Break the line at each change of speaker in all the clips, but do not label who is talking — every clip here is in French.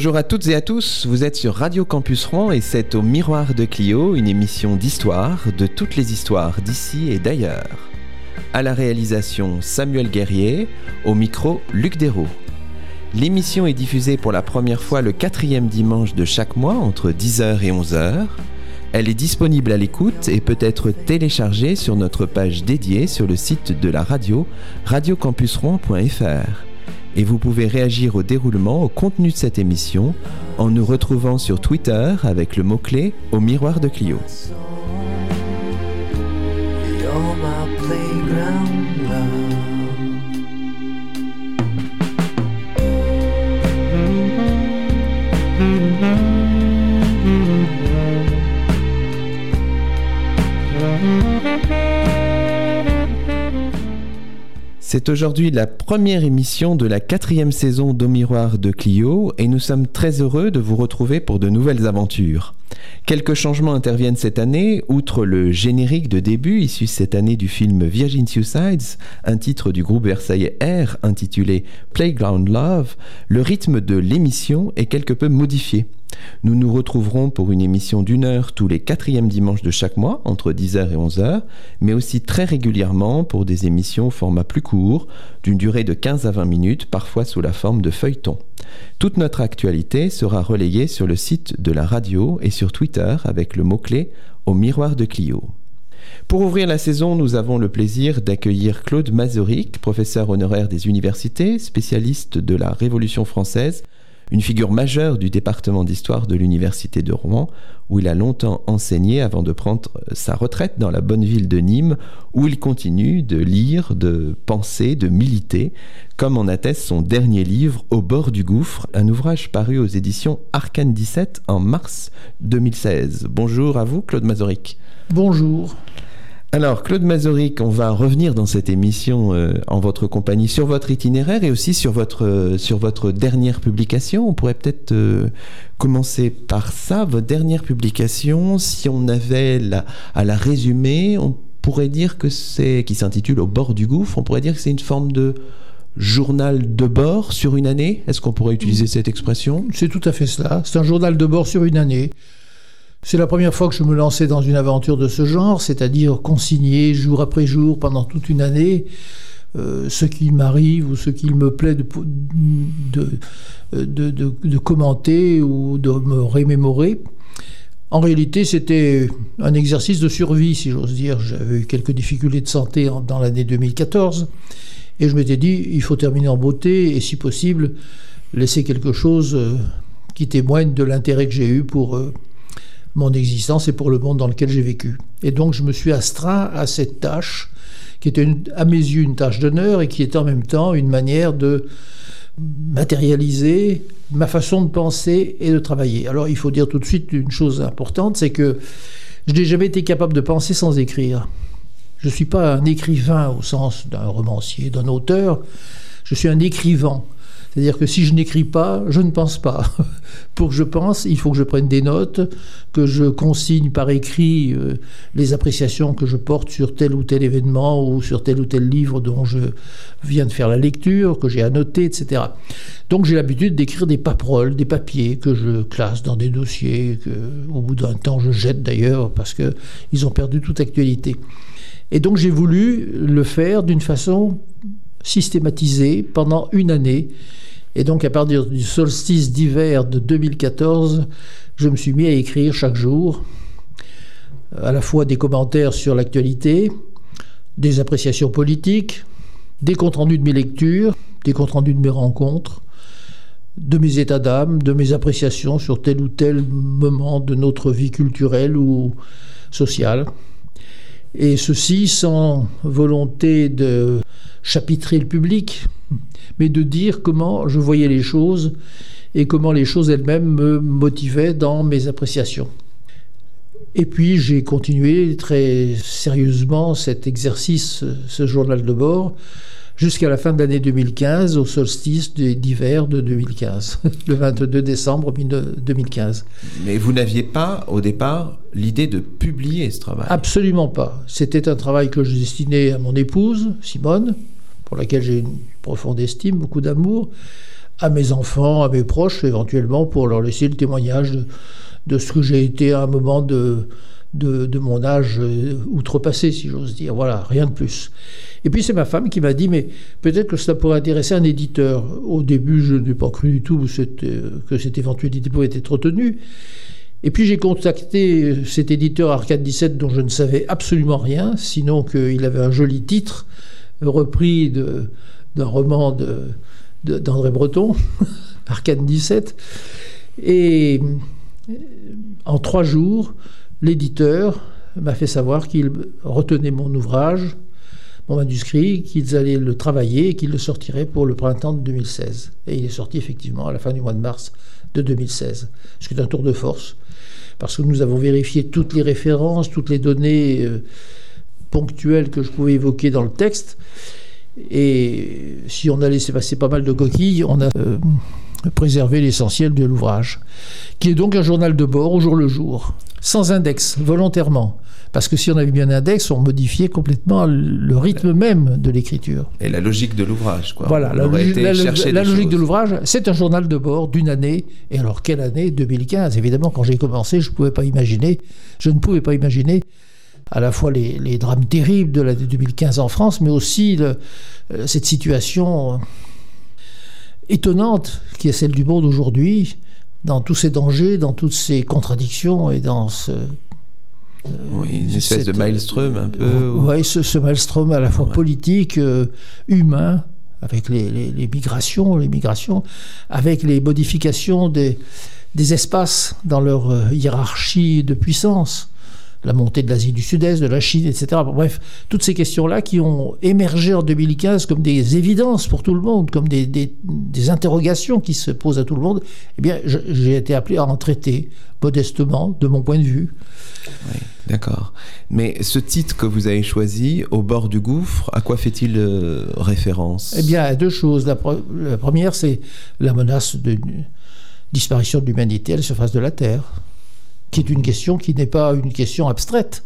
Bonjour à toutes et à tous, vous êtes sur Radio Campus Rouen et c'est au Miroir de Clio, une émission d'histoire de toutes les histoires d'ici et d'ailleurs. À la réalisation Samuel Guerrier, au micro Luc Dérault. L'émission est diffusée pour la première fois le quatrième dimanche de chaque mois entre 10h et 11h. Elle est disponible à l'écoute et peut être téléchargée sur notre page dédiée sur le site de la radio radiocampusrouen.fr et vous pouvez réagir au déroulement, au contenu de cette émission en nous retrouvant sur Twitter avec le mot-clé au miroir de Clio. C'est aujourd'hui la première émission de la quatrième saison d'Au Miroir de Clio et nous sommes très heureux de vous retrouver pour de nouvelles aventures. Quelques changements interviennent cette année, outre le générique de début issu cette année du film Virgin Suicides, un titre du groupe versaillais R intitulé Playground Love, le rythme de l'émission est quelque peu modifié. Nous nous retrouverons pour une émission d'une heure tous les quatrièmes dimanches de chaque mois, entre 10h et 11h, mais aussi très régulièrement pour des émissions au format plus court, d'une durée de 15 à 20 minutes, parfois sous la forme de feuilletons. Toute notre actualité sera relayée sur le site de la radio et sur Twitter avec le mot-clé au miroir de Clio. Pour ouvrir la saison, nous avons le plaisir d'accueillir Claude Mazuric, professeur honoraire des universités, spécialiste de la Révolution française, une figure majeure du département d'histoire de l'Université de Rouen, où il a longtemps enseigné avant de prendre sa retraite dans la bonne ville de Nîmes, où il continue de lire, de penser, de militer, comme en atteste son dernier livre Au bord du gouffre, un ouvrage paru aux éditions Arcane 17 en mars 2016. Bonjour à vous, Claude Mazoric.
Bonjour.
Alors, Claude Mazoric, on va revenir dans cette émission euh, en votre compagnie sur votre itinéraire et aussi sur votre, euh, sur votre dernière publication. On pourrait peut-être euh, commencer par ça. Votre dernière publication, si on avait à la résumer, on pourrait dire que c'est, qui s'intitule Au bord du gouffre, on pourrait dire que c'est une forme de journal de bord sur une année. Est-ce qu'on pourrait utiliser cette expression?
C'est tout à fait cela. C'est un journal de bord sur une année. C'est la première fois que je me lançais dans une aventure de ce genre, c'est-à-dire consigner jour après jour pendant toute une année euh, ce qui m'arrive ou ce qu'il me plaît de, de, commenter ou de me rémémorer. En réalité, c'était un exercice de survie, si j'ose dire. J'avais eu quelques difficultés de santé dans l'année 2014 et je m'étais dit, il faut terminer en beauté et si possible, laisser quelque chose euh, qui témoigne de l'intérêt que j'ai eu pour... Euh, mon existence et pour le monde dans lequel j'ai vécu. Et donc je me suis astreint à cette tâche qui était à mes yeux une tâche d'honneur et qui était en même temps une manière de matérialiser ma façon de penser et de travailler. Alors il faut dire tout de suite une chose importante, c'est que je n'ai jamais été capable de penser sans écrire. Je ne suis pas un écrivain au sens d'un romancier, d'un auteur, je suis un écrivain. C'est-à-dire que si je n'écris pas, je ne pense pas. Pour que je pense, il faut que je prenne des notes, que je consigne par écrit euh, les appréciations que je porte sur tel ou tel événement ou sur tel ou tel livre dont je viens de faire la lecture, que j'ai annoté, etc. Donc j'ai l'habitude d'écrire des paperoles, des papiers que je classe dans des dossiers, que au bout d'un temps je jette d'ailleurs parce qu'ils ont perdu toute actualité. Et donc j'ai voulu le faire d'une façon systématisée pendant une année et donc à partir du solstice d'hiver de 2014, je me suis mis à écrire chaque jour à la fois des commentaires sur l'actualité, des appréciations politiques, des comptes rendus de mes lectures, des comptes rendus de mes rencontres, de mes états d'âme, de mes appréciations sur tel ou tel moment de notre vie culturelle ou sociale. Et ceci sans volonté de chapitrer le public, mais de dire comment je voyais les choses et comment les choses elles-mêmes me motivaient dans mes appréciations. Et puis j'ai continué très sérieusement cet exercice, ce journal de bord, jusqu'à la fin de l'année 2015, au solstice d'hiver de 2015, le 22 décembre 2015.
Mais vous n'aviez pas, au départ, l'idée de publier ce travail?
Absolument pas. C'était un travail que je destinais à mon épouse, Simone, pour laquelle j'ai une profonde estime, beaucoup d'amour, à mes enfants, à mes proches éventuellement, pour leur laisser le témoignage de, ce que j'ai été à un moment de, de, mon âge euh, outrepassé, si j'ose dire. Voilà, rien de plus. Et puis c'est ma femme qui m'a dit, mais peut-être que ça pourrait intéresser un éditeur. Au début, je n'ai pas cru du tout que cette éventualité pouvait être retenue. Et puis j'ai contacté cet éditeur Arcade 17 dont je ne savais absolument rien, sinon qu'il avait un joli titre repris d'un roman d'André Breton, Arcade 17. Et en trois jours, l'éditeur m'a fait savoir qu'il retenait mon ouvrage, mon manuscrit, qu'ils allaient le travailler et qu'ils le sortiraient pour le printemps de 2016. Et il est sorti effectivement à la fin du mois de mars de 2016, ce qui est un tour de force, parce que nous avons vérifié toutes les références, toutes les données euh, ponctuelles que je pouvais évoquer dans le texte. Et si on a laissé passer pas mal de coquilles, on a euh, préservé l'essentiel de l'ouvrage, qui est donc un journal de bord au jour le jour, sans index, volontairement. Parce que si on avait bien un index, on modifiait complètement le rythme même de l'écriture.
Et la logique de l'ouvrage, quoi.
Voilà, la, logique de l'ouvrage, c'est un journal de bord d'une année. Et alors, quelle année? 2015. Évidemment, quand j'ai commencé, je ne pouvais pas imaginer, je ne pouvais pas imaginer à la fois les, drames terribles de l'année 2015 en France, mais aussi euh, cette situation étonnante qui est celle du monde aujourd'hui, dans tous ces dangers, dans toutes ces contradictions et dans ce
oui, une espèce de maelstrom un peu.
Oui, ce, maelstrom à la fois politique, euh, humain, avec les, migrations, les migrations, avec les modifications des, des espaces dans leur euh, hiérarchie de puissance la montée de l'Asie du Sud-Est, de la Chine, etc. Bref, toutes ces questions-là qui ont émergé en 2015 comme des évidences pour tout le monde, comme des, des, interrogations qui se posent à tout le monde, eh bien, j'ai été appelé à en traiter modestement, de mon point de vue.
Oui, d'accord. Mais ce titre que vous avez choisi, Au bord du gouffre, à quoi fait-il euh, référence?
Eh bien, à deux choses. La, la première, c'est la menace de disparition de l'humanité à la surface de la Terre qui est une question qui n'est pas une question abstraite.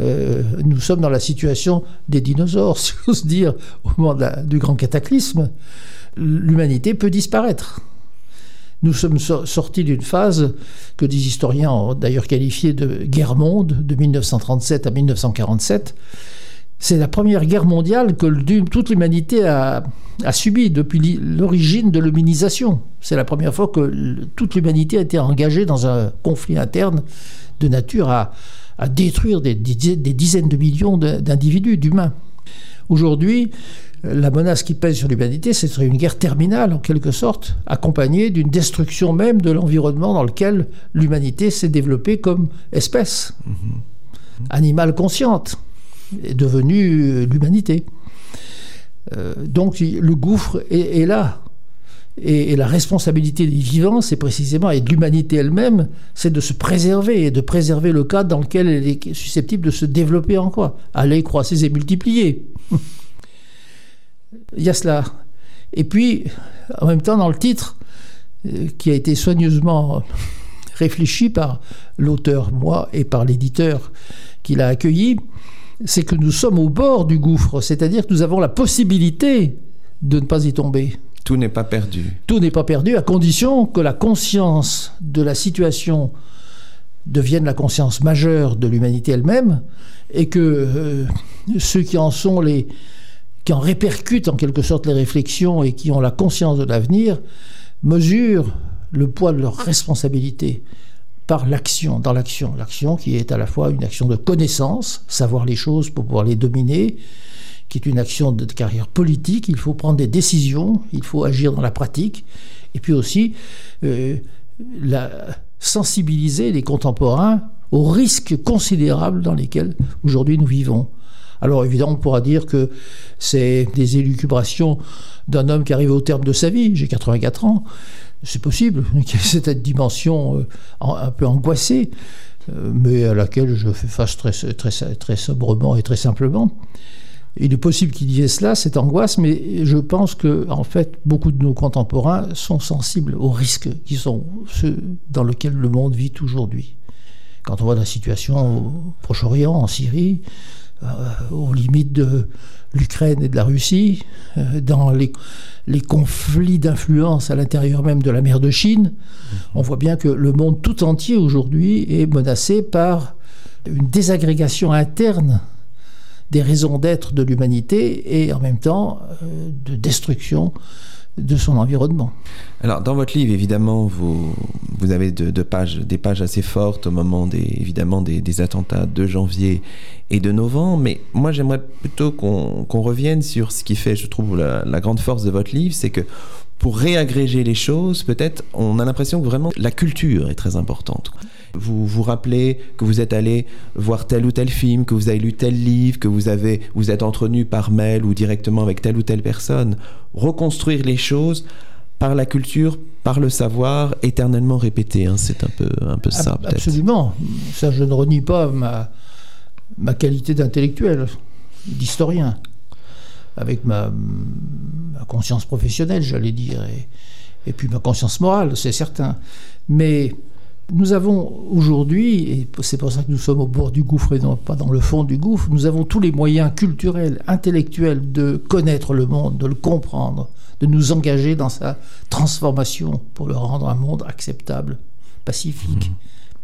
Euh, nous sommes dans la situation des dinosaures, si j'ose dire, au moment du grand cataclysme. L'humanité peut disparaître. Nous sommes sortis d'une phase que des historiens ont d'ailleurs qualifiée de guerre-monde, de 1937 à 1947, c'est la première guerre mondiale que toute l'humanité a, subie depuis l'origine de l'hominisation. C'est la première fois que toute l'humanité a été engagée dans un conflit interne de nature à, détruire des, dizaines de millions d'individus, d'humains. Aujourd'hui, la menace qui pèse sur l'humanité, ce serait une guerre terminale, en quelque sorte, accompagnée d'une destruction même de l'environnement dans lequel l'humanité s'est développée comme espèce, mm-hmm. animale consciente est devenue euh, l'humanité. Euh, donc le gouffre est, là. Et, la responsabilité des vivants, c'est précisément, et de l'humanité elle-même, c'est de se préserver et de préserver le cadre dans lequel elle est susceptible de se développer en quoi? Aller croiser et multiplier. Il y a cela. Et puis, en même temps, dans le titre, euh, qui a été soigneusement réfléchi par l'auteur, moi, et par l'éditeur qui l'a accueilli, c'est que nous sommes au bord du gouffre, c'est-à-dire que nous avons la possibilité de ne pas y tomber.
Tout n'est pas perdu.
Tout n'est pas perdu à condition que la conscience de la situation devienne la conscience majeure de l'humanité elle-même et que euh, ceux qui en sont les qui en répercutent en quelque sorte les réflexions et qui ont la conscience de l'avenir mesurent le poids de leur responsabilité par l'action, dans l'action. L'action qui est à la fois une action de connaissance, savoir les choses pour pouvoir les dominer, qui est une action de carrière politique, il faut prendre des décisions, il faut agir dans la pratique, et puis aussi euh, la, sensibiliser les contemporains aux risques considérables dans lesquels aujourd'hui nous vivons. Alors évidemment, on pourra dire que c'est des élucubrations d'un homme qui arrive au terme de sa vie, j'ai 84 ans, c'est possible qu'il y ait cette dimension euh, un peu angoissée, euh, mais à laquelle je fais face très, très, très sobrement et très simplement. Il est possible qu'il y ait cela, cette angoisse, mais je pense que, en fait, beaucoup de nos contemporains sont sensibles aux risques qui sont ceux dans lesquels le monde vit aujourd'hui. Quand on voit la situation au Proche-Orient, en Syrie, aux limites de l'Ukraine et de la Russie, dans les, conflits d'influence à l'intérieur même de la mer de Chine, on voit bien que le monde tout entier aujourd'hui est menacé par une désagrégation interne des raisons d'être de l'humanité et en même temps de destruction de son environnement.
Alors, dans votre livre, évidemment, vous, vous avez pages, des pages assez fortes au moment des, évidemment, des, attentats de janvier et de novembre, mais moi, j'aimerais plutôt qu'on revienne sur ce qui fait, je trouve, la grande force de votre livre, c'est que pour réagréger les choses, peut-être, on a l'impression que vraiment la culture est très importante. Vous vous rappelez que vous êtes allé voir tel ou tel film, que vous avez lu tel livre, que vous avez vous êtes entretenu par mail ou directement avec telle ou telle personne. Reconstruire les choses par la culture, par le savoir, éternellement répété. Hein. c'est un peu, un peu ça, peut-être.
Absolument. Ça, je ne renie pas ma, ma qualité d'intellectuel, d'historien, avec ma, ma, conscience professionnelle, j'allais dire, et, et puis ma conscience morale, c'est certain. Mais nous avons aujourd'hui, et c'est pour ça que nous sommes au bord du gouffre et non pas dans le fond du gouffre, nous avons tous les moyens culturels, intellectuels de connaître le monde, de le comprendre, de nous engager dans sa transformation pour le rendre un monde acceptable, pacifique, mmh.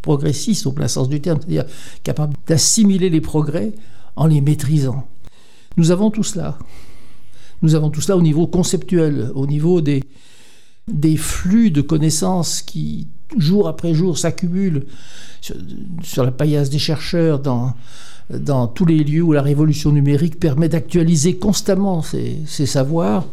progressiste au plein sens du terme, c'est-à-dire capable d'assimiler les progrès en les maîtrisant. Nous avons tout cela. Nous avons tout cela au niveau conceptuel, au niveau des, des flux de connaissances qui jour après jour s'accumulent sur, la paillasse des chercheurs dans, tous les lieux où la révolution numérique permet d'actualiser constamment ces, savoirs.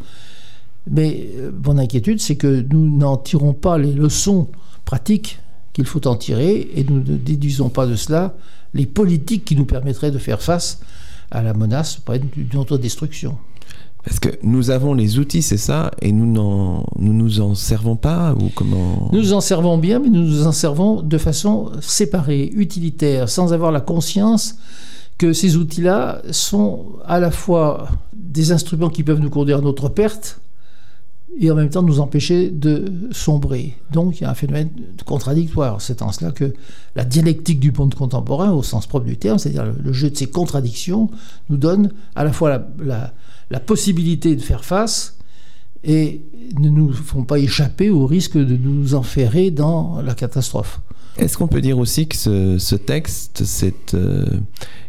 Mais euh, mon inquiétude, c'est que nous n'en tirons pas les leçons pratiques qu'il faut en tirer et nous ne déduisons pas de cela les politiques qui nous permettraient de faire face à la menace d'une autodestruction.
Parce que nous avons les outils, c'est ça, et nous ne nous, nous en servons pas ou comment?
Nous nous en servons bien, mais nous nous en servons de façon séparée, utilitaire, sans avoir la conscience que ces outils-là sont à la fois des instruments qui peuvent nous conduire à notre perte et en même temps nous empêcher de sombrer. Donc il y a un phénomène contradictoire. C'est en cela que la dialectique du monde contemporain, au sens propre du terme, c'est-à-dire le jeu de ces contradictions, nous donne à la fois la la possibilité de faire face et ne nous font pas échapper au risque de nous enferrer dans la catastrophe.
Est-ce qu'on peut dire aussi que ce, texte, c'est, euh,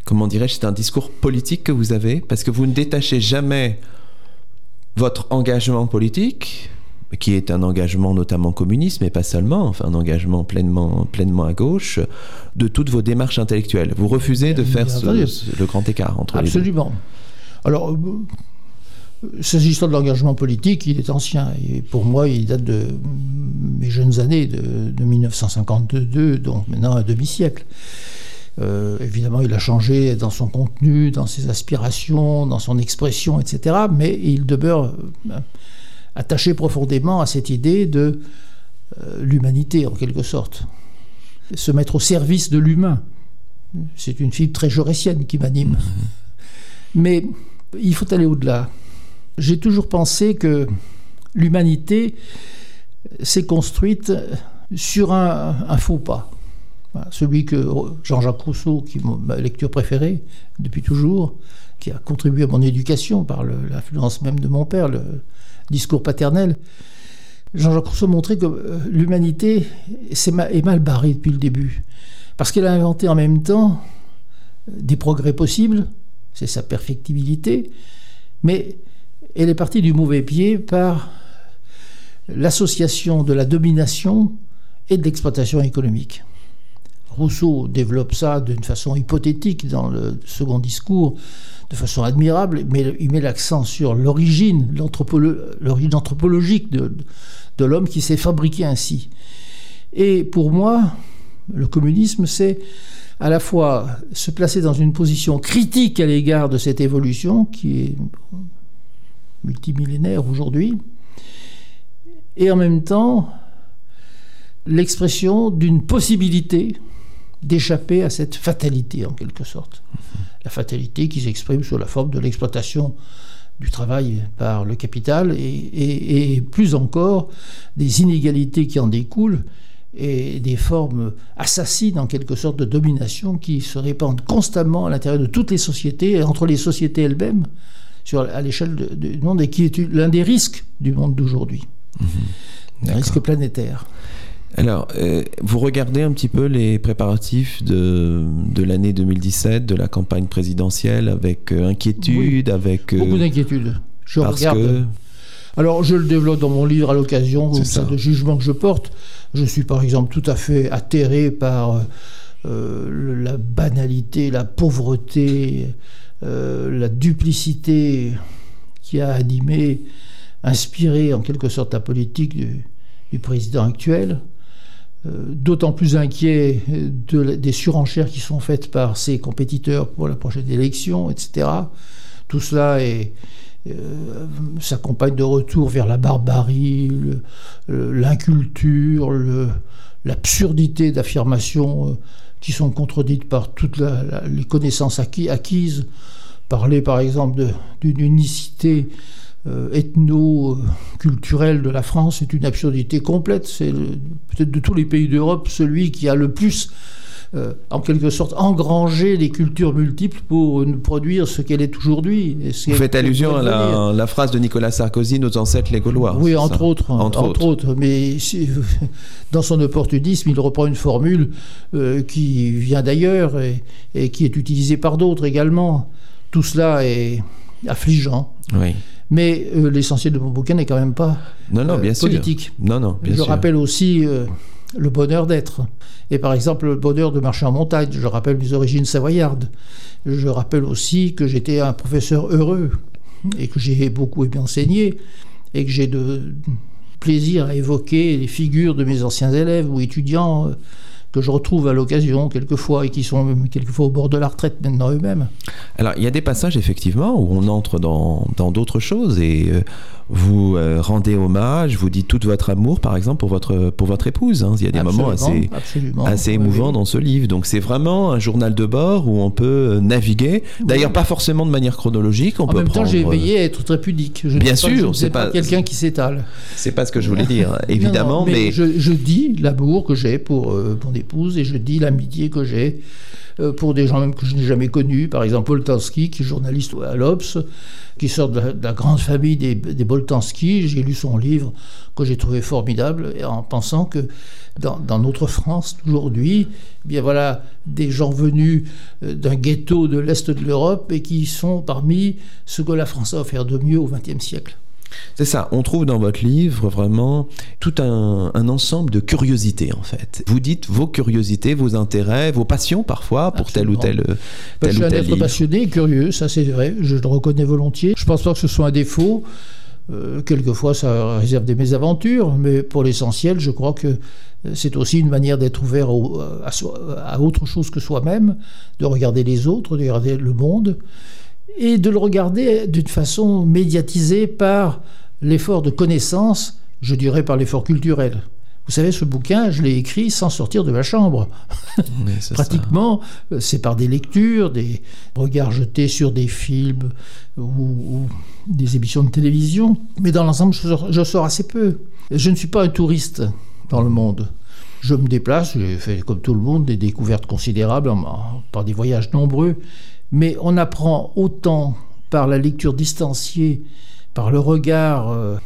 comment dirais-je, c'est un discours politique que vous avez? Parce que vous ne détachez jamais votre engagement politique, qui est un engagement notamment communiste, mais pas seulement, enfin un engagement pleinement, pleinement à gauche, de toutes vos démarches intellectuelles. Vous refusez de faire le grand écart entre
les
deux.
Absolument. Alors, euh, S'agissant de l'engagement politique, il est ancien. Et pour moi, il date de mes jeunes années, de, 1952, donc maintenant un demi-siècle. Euh, évidemment, il a changé dans son contenu, dans ses aspirations, dans son expression, etc. Mais il demeure euh, attaché profondément à cette idée de l'humanité, en quelque sorte. Se mettre au service de l'humain. C'est une fibre très jaurétienne qui m'anime. Mmh. Mais il faut aller au-delà. J'ai toujours pensé que l'humanité s'est construite sur un, faux pas. Celui que Jean-Jacques Rousseau, qui est ma lecture préférée depuis toujours, qui a contribué à mon éducation par l'influence même de mon père, le discours paternel. Jean-Jacques Rousseau montrait que euh, l'humanité est mal barrée depuis le début. Parce qu'elle a inventé en même temps des progrès possibles, c'est sa perfectibilité, mais elle est partie du mauvais pied par l'association de la domination et de l'exploitation économique. Rousseau développe ça d'une façon hypothétique dans le second discours, de façon admirable, mais il met l'accent sur l'origine, l'origine anthropologique de, de l'homme qui s'est fabriqué ainsi. Et pour moi, le communisme, c'est à la fois se placer dans une position critique à l'égard de cette évolution qui est multimillénaire aujourd'hui, et en même temps l'expression d'une possibilité d'échapper à cette fatalité en quelque sorte. La fatalité qui s'exprime sous la forme de l'exploitation du travail par le capital et, plus encore des inégalités qui en découlent et des formes assassines en quelque sorte de domination qui se répandent constamment à l'intérieur de toutes les sociétés et entre les sociétés elles-mêmes sur, à l'échelle du monde et qui est l'un des risques du monde d'aujourd'hui. Mmh. Un risque planétaire.
Alors, euh, vous regardez un petit peu les préparatifs de, de l'année 2017, de la campagne présidentielle, avec euh, inquiétude, avec...
Euh, Beaucoup d'inquiétude. Je regarde. Alors, je le développe dans mon livre à l'occasion de jugement que je porte. Je suis, par exemple, tout à fait atterré par la banalité, la pauvreté, la duplicité qui a animé, inspiré en quelque sorte la politique du, président actuel. Euh, d'autant plus inquiet des surenchères qui sont faites par ses compétiteurs pour la prochaine élection, etc. Tout cela euh, s'accompagne de retour vers la barbarie, l'inculture, l'absurdité d'affirmations euh, qui sont contredites par toutes les connaissances acquises. Parler par exemple d'une unicité euh, ethno-culturel de la France est une absurdité complète. C'est peut-être de tous les pays d'Europe celui qui a le plus, en quelque sorte, engrangé les cultures multiples pour nous produire ce qu'elle est aujourd'hui.
Vous faites allusion à la, phrase de Nicolas Sarkozy, nos ancêtres les Gaulois.
Oui, entre autres, entre, autres. Mais dans son opportunisme, il reprend une formule euh, qui vient d'ailleurs et, et qui est utilisée par d'autres également. Tout cela est affligeant.
Oui.
Mais euh, l'essentiel de mon bouquin n'est quand même pas
non, non, bien euh,
politique.
Non, non,
je rappelle aussi euh, le bonheur d'être. Et par exemple, le bonheur de marcher en montagne. Je rappelle mes origines savoyardes. Je rappelle aussi que j'étais un professeur heureux et que j'ai beaucoup aimé enseigner et que j'ai de plaisir à évoquer les figures de mes anciens élèves ou étudiants que je retrouve à l'occasion quelquefois et qui sont quelquefois au bord de la retraite maintenant eux-mêmes.
Alors il y a des passages effectivement où on entre dans d'autres choses et euh, vous euh, rendez hommage, vous dites tout votre amour, par exemple, pour votre, pour votre épouse. Hein. Il y a des moments assez, assez émouvants dans ce livre. Donc c'est vraiment un journal de bord où on peut naviguer. D'ailleurs, pas forcément de manière chronologique. On
en
peut
même temps, j'ai veillé à être très pudique.
Je Bien sûr, c'est pas,
quelqu'un qui s'étale.
C'est pas ce que je voulais dire, évidemment. mais,
Je, dis l'amour que j'ai pour euh, mon épouse et je dis l'amitié que j'ai euh, pour des gens même que je n'ai jamais connus. Par exemple, Paul Tansky, qui est journaliste à l'Obs, qui sort de la, grande famille des, des Boltanski. J'ai lu son livre que j'ai trouvé formidable en pensant que dans, notre France aujourd'hui, eh bien voilà, des gens venus euh, d'un ghetto de l'Est de l'Europe et qui sont parmi ce que la France a offert de mieux au XXe siècle.
C'est ça, on trouve dans votre livre vraiment tout un, ensemble de curiosités en fait. Vous dites vos curiosités, vos intérêts, vos passions parfois pour tel ou tel,
ben, tel Je suis un être passionné et curieux, ça c'est vrai, je le reconnais volontiers. Je pense pas que ce soit un défaut. Euh, quelquefois, ça réserve des mésaventures, mais pour l'essentiel, je crois que euh, c'est aussi une manière d'être ouvert à, à, autre chose que soi-même, de regarder les autres, de regarder le monde et de le regarder d'une façon médiatisée par l'effort de connaissance, je dirais par l'effort culturel. Vous savez, ce bouquin, je l'ai écrit sans sortir de ma chambre. Pratiquement, euh, c'est par des lectures, des regards jetés sur des films ou, des émissions de télévision. Mais dans l'ensemble, je, je sors assez peu. Je ne suis pas un touriste dans le monde. Je me déplace, j'ai fait comme tout le monde des découvertes considérables par des voyages nombreux mais on apprend autant par la lecture distanciée, par le regard euh,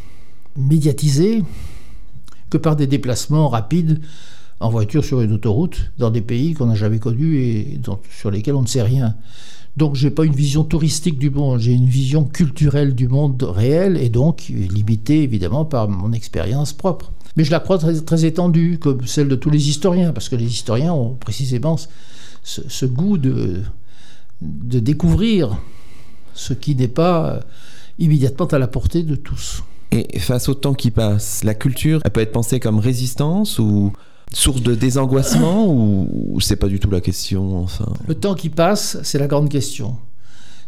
médiatisé, que par des déplacements rapides en voiture sur une autoroute dans des pays qu'on n'a jamais connus et sur lesquels on ne sait rien. Donc je n'ai pas une vision touristique du monde, j'ai une vision culturelle du monde réel et donc limitée évidemment par mon expérience propre. Mais je la crois très, très, étendue, comme celle de tous les historiens, parce que les historiens ont précisément ce goût de, de découvrir ce qui n'est pas euh, immédiatement à la portée de tous.
Et face au temps qui passe, la culture, elle peut être pensée comme résistance ou source de désangoissement ou, c'est pas du tout la question enfin?
Le temps qui passe, c'est la grande question.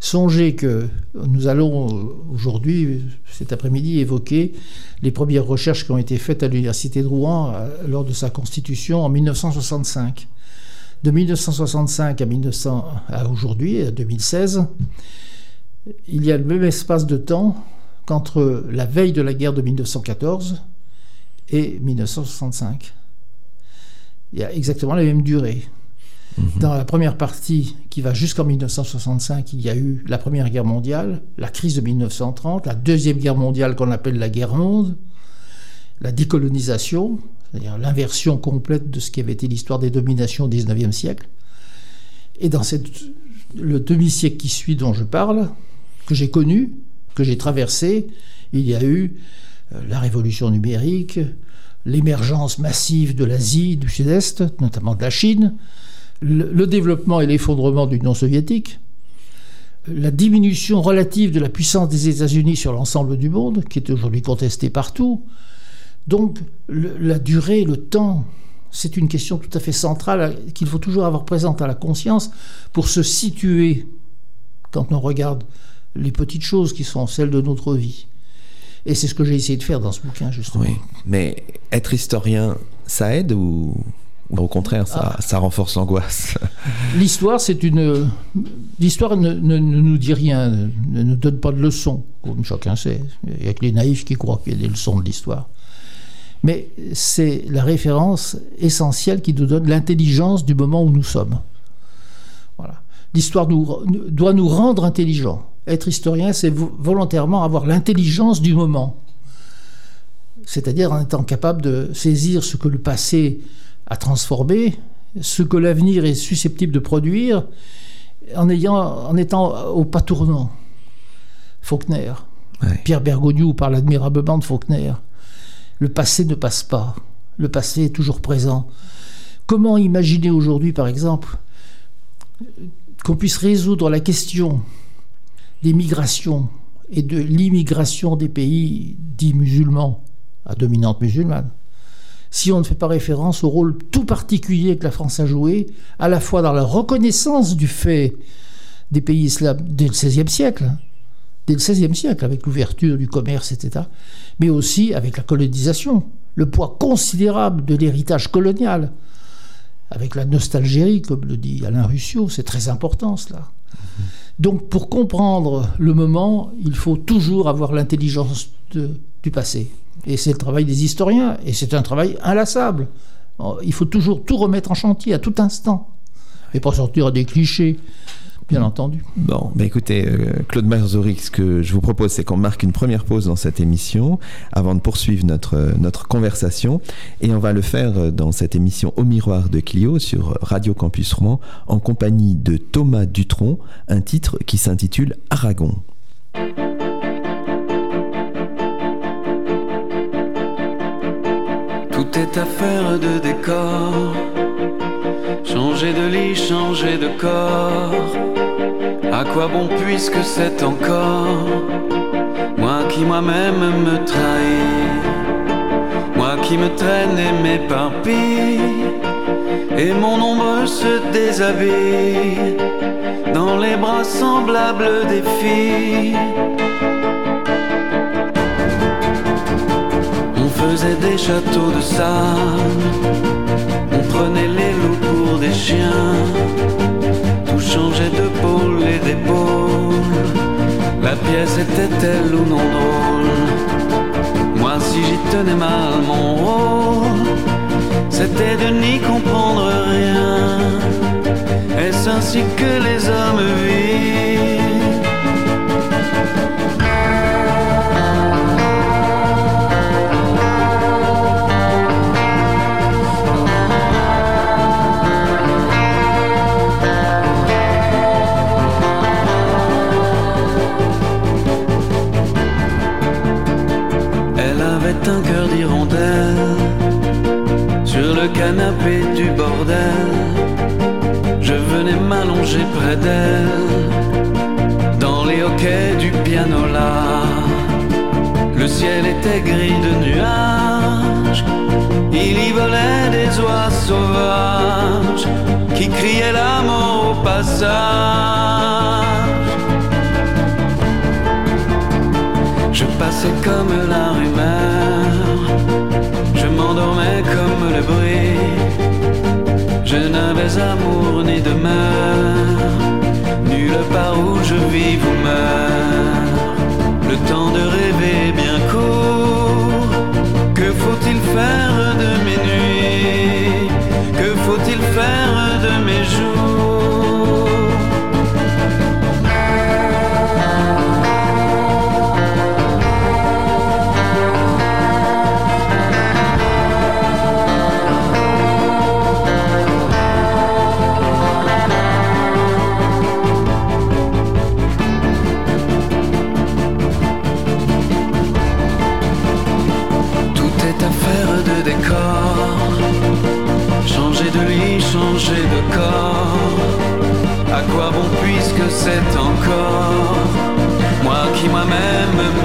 Songez que nous allons euh, aujourd'hui, cet après-midi, évoquer les premières recherches qui ont été faites à l'Université de Rouen euh, lors de sa constitution en 1965 de 1965 à, 1900, à aujourd'hui, à 2016, il y a le même espace de temps qu'entre la veille de la guerre de 1914 et 1965. il y a exactement la même durée. Mhm. Dans la première partie, qui va jusqu'en 1965, il y a eu la Première Guerre mondiale, la crise de 1930, la Deuxième Guerre mondiale qu'on appelle la guerre monde, la décolonisation, c'est-à-dire l'inversion complète de ce qui avait été l'histoire des dominations au XIXe siècle. Et dans le demi-siècle qui suit dont je parle, que j'ai connu, que j'ai traversé, il y a eu euh, la révolution numérique, l'émergence massive de l'Asie, du Sud-Est, notamment de la Chine, le, développement et l'effondrement de l'Union soviétique, la diminution relative de la puissance des États-Unis sur l'ensemble du monde, qui est aujourd'hui contestée partout. Donc la durée, le temps, c'est une question tout à fait centrale qu'il faut toujours avoir présente à la conscience pour se situer quand on regarde les petites choses qui sont celles de notre vie. Et c'est ce que j'ai essayé de faire dans ce bouquin, justement. Oui,
mais être historien, ça aide ou au contraire, ça, ah. ça renforce l'angoisse?
L'histoire, c'est une. L'histoire ne, ne, nous dit rien, ne nous donne pas de leçons, comme chacun sait. Il n'y a que les naïfs qui croient qu'il y a des leçons de l'histoire. Mais c'est la référence essentielle qui nous donne l'intelligence du moment où nous sommes. Voilà. L'histoire doit nous rendre intelligents. Être historien, c'est volontairement avoir l'intelligence du moment. C'est-à-dire en étant capable de saisir ce que le passé a transformé, ce que l'avenir est susceptible de produire, en, ayant, en étant au pas tournant. Faulkner. Pierre Bergogneau parle admirablement de Faulkner. Le passé ne passe pas. Le passé est toujours présent. Comment imaginer aujourd'hui, par exemple, qu'on puisse résoudre la question des migrations et de l'immigration des pays dits musulmans, à dominante musulmane, si on ne fait pas référence au rôle tout particulier que la France a joué, à la fois dans la reconnaissance du fait des pays dès le XVIe siècle, dès le XVIe siècle, avec l'ouverture du commerce, etc., mais aussi avec la colonisation, le poids considérable de l'héritage colonial, avec la nostalgie, comme le dit Alain Ruscio, c'est très important cela. Donc pour comprendre le moment, il faut toujours avoir l'intelligence du passé. Et c'est le travail des historiens, et c'est un travail inlassable. Il faut toujours tout remettre en chantier à tout instant, et pas sortir des clichés bien entendu.
Bon, bah écoutez, euh, Claude Marzori, ce que je vous propose, c'est qu'on marque une première pause dans cette émission avant de poursuivre notre, euh, notre conversation. Et on va le faire euh, dans cette émission Au miroir de Clio sur Radio Campus Rouen en compagnie de Thomas Dutronc, un titre qui s'intitule Aragon.
Tout est affaire de décor. Changer de lit, changer de corps à quoi bon puisque c'est encore moi qui moi-même me trahis, moi qui me traîne et m'éparpille, et mon ombre se déshabille dans les bras semblables des filles. On faisait des châteaux de sable, on prenait les loups des chiens changeait de pôle et d'épaule. La pièce était-elle ou non drôle Moi, si j'y tenais mal mon rôle, c'était de n'y comprendre rien. Est-ce ainsi que les hommes vivent? M'allonger près d'elle dans les hoquets du piano là. Le ciel était gris de nuages, il y volait des oies sauvages qui criaient la mort au passage. Je passais comme la rumeur je m'endormais comme le bruit. Je n'avais amour ni demeure, nulle part où je vis ou meurs. Le temps de rêver bien court. Que faut-il faire de mes nuits? Que faut-il faire de mes jours? C'est encore moi qui moi-même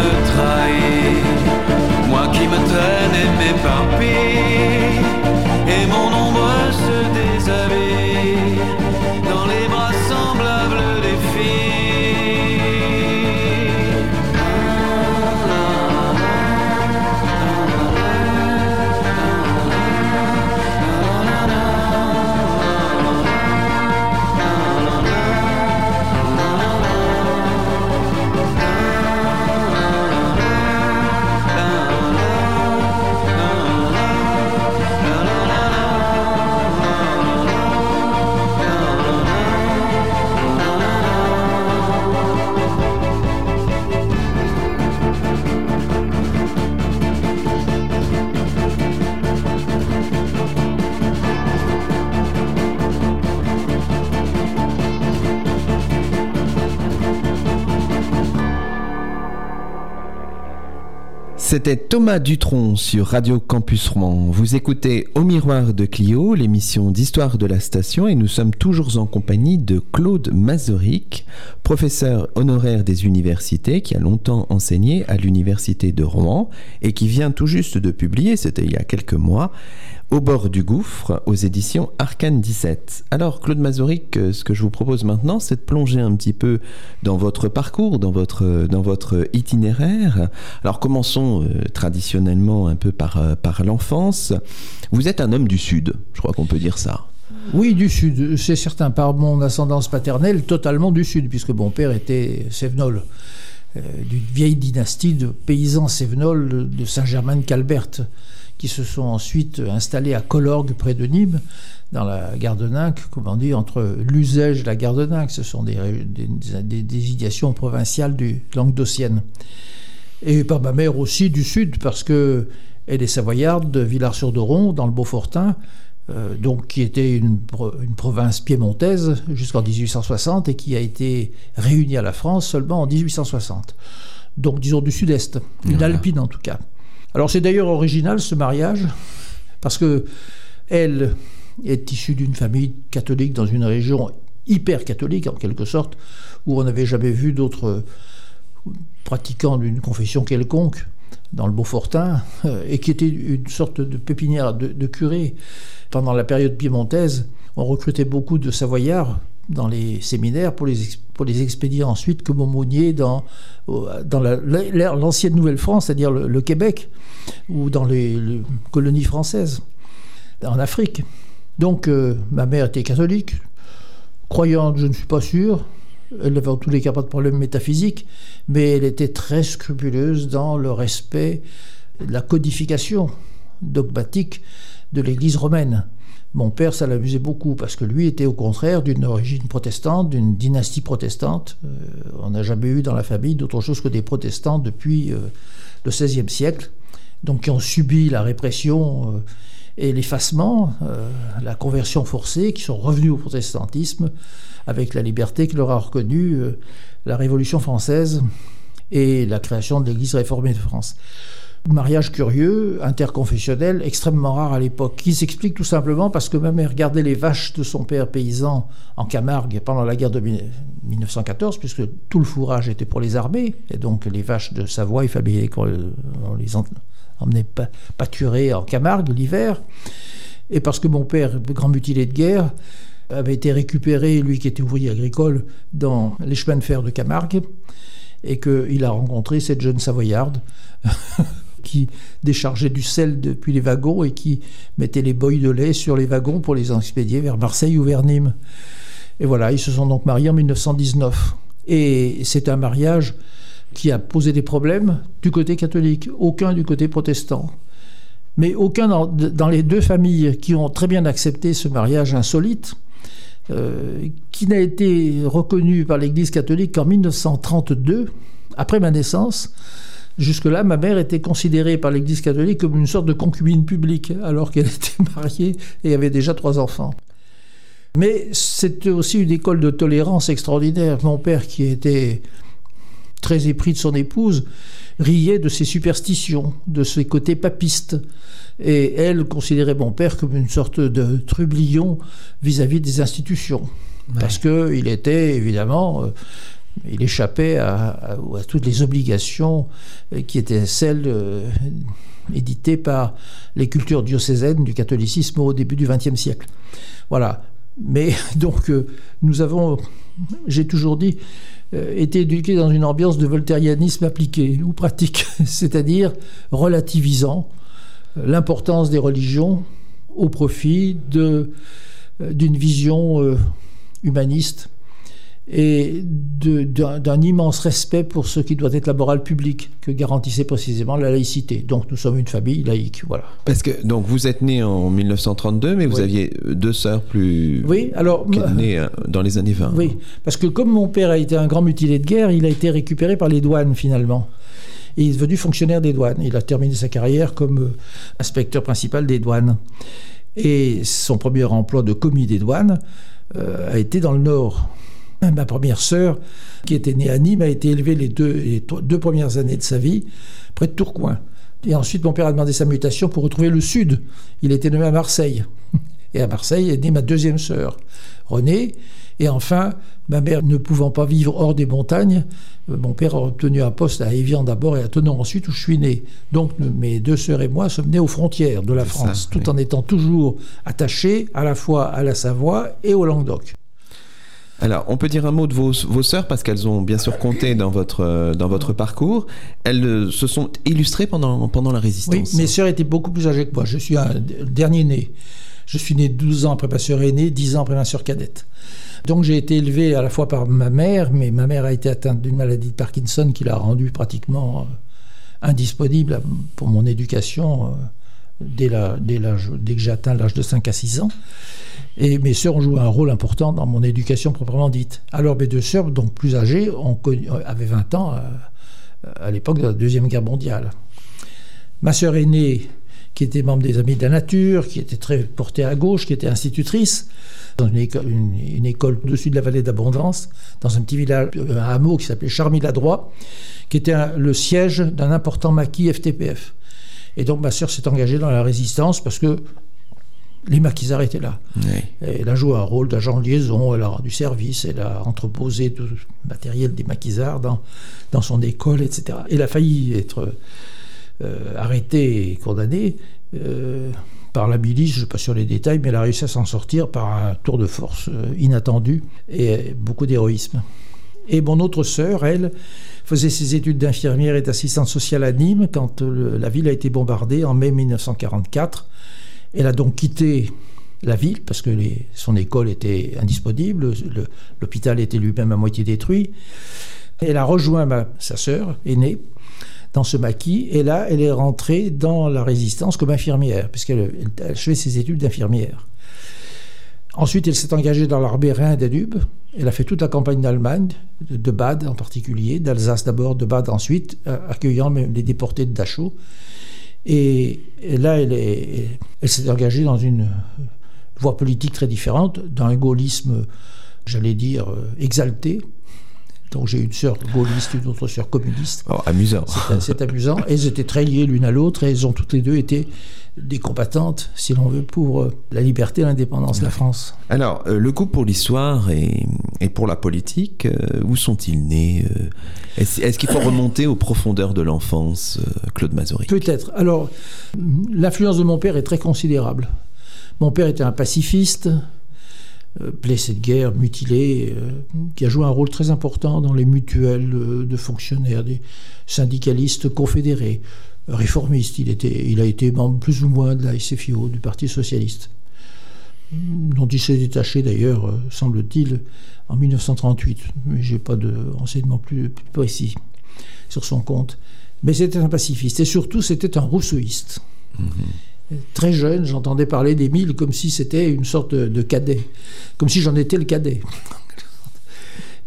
C'était Thomas Dutronc sur Radio Campus Rouen. Vous écoutez Au miroir de Clio, l'émission d'histoire de la station, et nous sommes toujours en compagnie de Claude Mazoric, professeur honoraire des universités qui a longtemps enseigné à l'université de Rouen et qui vient tout juste de publier, c'était il y a quelques mois, Au bord du gouffre aux éditions Arcane 17. Alors Claude Mazoric, euh, ce que je vous propose maintenant, c'est de plonger un petit peu dans votre parcours, dans votre, votre itinéraire. Alors commençons euh, traditionnellement un peu par, euh, l'enfance. Vous êtes un homme du Sud, je crois qu'on peut dire ça.
Oui, du Sud, c'est certain, par mon ascendance paternelle, totalement du Sud, puisque mon père était Sévenol, euh, d'une vieille dynastie de paysans Sévenol de Saint-Germain-de-Calberte, qui se sont ensuite installés à Colorgue, près de Nîmes, dans la Gardeninque, comment dire, entre l'Uzège et la Gardeninque. Ce sont des, des, des désignations provinciales du Languedocienne. Et par ma mère aussi du Sud, parce que elle est savoyarde de Villars-sur-Doron, dans le Beaufortin, euh, donc qui était une, une province piémontaise jusqu'en 1860 et qui a été réunie à la France seulement en 1860. Donc disons du Sud-Est, une
Voilà.
alpine en tout cas. Alors c'est d'ailleurs original ce mariage, parce que elle est issue d'une famille catholique dans une région hyper catholique en quelque sorte, où on n'avait jamais vu d'autres pratiquants d'une confession quelconque dans le Beaufortin, euh, et qui était une sorte de pépinière de, de curés. Pendant la période piémontaise, on recrutait beaucoup de Savoyards dans les séminaires pour les, pour les expédier ensuite comme aumôniers dans, au- dans l'ancienne Nouvelle-France, c'est-à-dire le, Québec, ou dans les, les colonies françaises, en Afrique. Donc euh, ma mère était catholique, croyante, je ne suis pas sûr. Elle n'avait en tous les cas pas de problème métaphysique, mais elle était très scrupuleuse dans le respect de la codification dogmatique de l'Église romaine. Mon père, ça l'amusait beaucoup parce que lui était au contraire d'une origine protestante, d'une dynastie protestante. Euh, on n'a jamais eu dans la famille d'autre chose que des protestants depuis euh, le XVIe siècle, donc qui ont subi la répression euh, et l'effacement, la conversion forcée, qui sont revenus au protestantisme avec la liberté que leur a reconnue la Révolution française et la création de l'Église réformée de France. Mariage curieux, interconfessionnel, extrêmement rare à l'époque, qui s'explique tout simplement parce que ma mère gardait les vaches de son père paysan en Camargue pendant la guerre de 1914, puisque tout le fourrage était pour les armées, et donc les vaches de Savoie, il fallait qu'on on les en- emmenait pâturer en Camargue l'hiver, et parce que mon père, grand mutilé de guerre, avait été récupéré, lui qui était ouvrier agricole, dans les chemins de fer de Camargue, et qu'il a rencontré cette jeune Savoyarde qui déchargeait du sel depuis les wagons et qui mettait les boys de lait sur les wagons pour les expédier vers Marseille ou vers Nîmes. Et voilà, ils se sont donc mariés en 1919. Et c'est un mariage qui a posé des problèmes du côté catholique, aucun du côté protestant. mais aucun dans, les deux familles qui ont très bien accepté ce mariage insolite, euh, qui n'a été reconnu par l'Église catholique qu'en 1932, après ma naissance. Jusque-là, ma mère était considérée par l'Église catholique comme une sorte de concubine publique, alors qu'elle était mariée et avait déjà trois enfants. Mais c'était aussi une école de tolérance extraordinaire. Mon père, qui était très épris de son épouse, riait de ses superstitions, de ses côtés papistes. Et elle considérait mon père comme une sorte de trublion vis-à-vis des institutions. Parce qu'il était évidemment, euh, il échappait à, toutes les obligations euh, qui étaient celles euh, éditées par les cultures diocésaines du catholicisme au début du XXe siècle. Voilà. Mais donc, nous avons, j'ai toujours dit, été éduqués dans une ambiance de voltairianisme appliqué ou pratique, c'est-à-dire relativisant l'importance des religions au profit euh, d'une vision euh, humaniste et d'un immense respect pour ce qui doit être la morale publique que garantissait précisément la laïcité. Donc nous sommes une famille laïque, voilà.
Parce que donc vous êtes né en 1932, mais vous aviez deux sœurs plus
oui, alors
nées euh, dans les années 20.
Oui, parce que comme mon père a été un grand mutilé de guerre, il a été récupéré par les douanes finalement il est devenu fonctionnaire des douanes. Il a terminé sa carrière comme euh, inspecteur principal des douanes. Et son premier emploi de commis des douanes euh, a été dans le Nord. Ma première sœur, qui était née à Nîmes, a été élevée les deux, les deux premières années de sa vie près de Tourcoing. Et ensuite, mon père a demandé sa mutation pour retrouver le Sud. Il était nommé à Marseille. Et à Marseille est née ma deuxième sœur, Renée. Et enfin, ma mère ne pouvant pas vivre hors des montagnes, euh, mon père a obtenu un poste à Évian d'abord et à Tenon ensuite où je suis né. Donc mes deux sœurs et moi sommes nés aux frontières de la France, tout en étant toujours attachés à la fois à la Savoie et au Languedoc.
Alors, on peut dire un mot de vos, vos sœurs parce qu'elles ont bien sûr compté dans votre, euh, dans votre parcours. Elles euh, se sont illustrées pendant, pendant la résistance.
Mes sœurs étaient beaucoup plus âgées que moi. Je suis un dernier né. Je suis né 12 ans après ma sœur aînée, 10 ans après ma sœur cadette. Donc j'ai été élevé à la fois par ma mère, mais ma mère a été atteinte d'une maladie de Parkinson qui l'a rendue pratiquement euh, indisponible pour mon éducation euh, dès, dès, dès que j'ai atteint l'âge de 5 à 6 ans. Et mes sœurs ont joué un rôle important dans mon éducation proprement dite. Alors mes deux sœurs, donc plus âgées, ont avaient 20 ans euh, à l'époque de la Deuxième Guerre mondiale. Ma sœur aînée, qui était membre des Amis de la Nature, qui était très portée à gauche, qui était institutrice, dans une école, une, école au-dessus de la vallée d'Abondance, dans un petit village, un hameau qui s'appelait Charmy-la-Droit, qui était le siège d'un important maquis FTPF. Et donc ma sœur s'est engagée dans la résistance parce que les maquisards étaient là. Elle a joué un rôle d'agent de liaison, elle a rendu service, elle a entreposé tout le matériel des maquisards dans, dans son école, etc. Elle a failli être euh, arrêtée et condamnée. Euh, par la milice, je ne suis pas sur les détails, mais elle a réussi à s'en sortir par un tour de force euh, inattendu et beaucoup d'héroïsme. Et mon autre sœur, elle, faisait ses études d'infirmière et d'assistante sociale à Nîmes quand la ville a été bombardée en mai 1944. Elle a donc quitté la ville parce que son école était indisponible, l'hôpital était lui-même à moitié détruit. Elle a rejoint sa sœur aînée dans ce maquis. Et là, elle est rentrée dans la résistance comme infirmière, puisqu'elle achevait ses études d'infirmière. Ensuite, elle s'est engagée dans l'armée Rhin Danube. Elle a fait toute la campagne d'Allemagne, de Bade en particulier, d'Alsace d'abord, de Bade ensuite, euh, accueillant même les déportés de Dachau. Et, là, elle, elle s'est engagée dans une voie politique très différente, dans un gaullisme, j'allais dire, euh, exalté, donc j'ai une sœur gaulliste, une autre sœur communiste.
Oh, amusant.
C'est amusant. elles étaient très liées l'une à l'autre et elles ont toutes les deux été des combattantes, si l'on veut, pour euh, la liberté et l'indépendance de la France.
Alors, euh, le coup pour l'histoire et, pour la politique, euh, où sont-ils nés Est-ce qu'il faut remonter aux profondeurs de l'enfance, Claude Mazory
Peut-être. Alors, l'influence de mon père est très considérable. Mon père était un pacifiste, blessé de guerre, mutilé, euh, qui a joué un rôle très important dans les mutuelles de fonctionnaires, des syndicalistes confédérés, réformistes. Il, était, il a été membre plus ou moins de la SFIO, du Parti socialiste, dont il s'est détaché d'ailleurs, euh, semble-t-il, en 1938. Mais je n'ai pas de renseignements plus, plus, précis sur son compte. Mais c'était un pacifiste et surtout c'était un rousseauiste. Très jeune, j'entendais parler d'Émile comme si c'était une sorte de cadet, comme si j'en étais le cadet.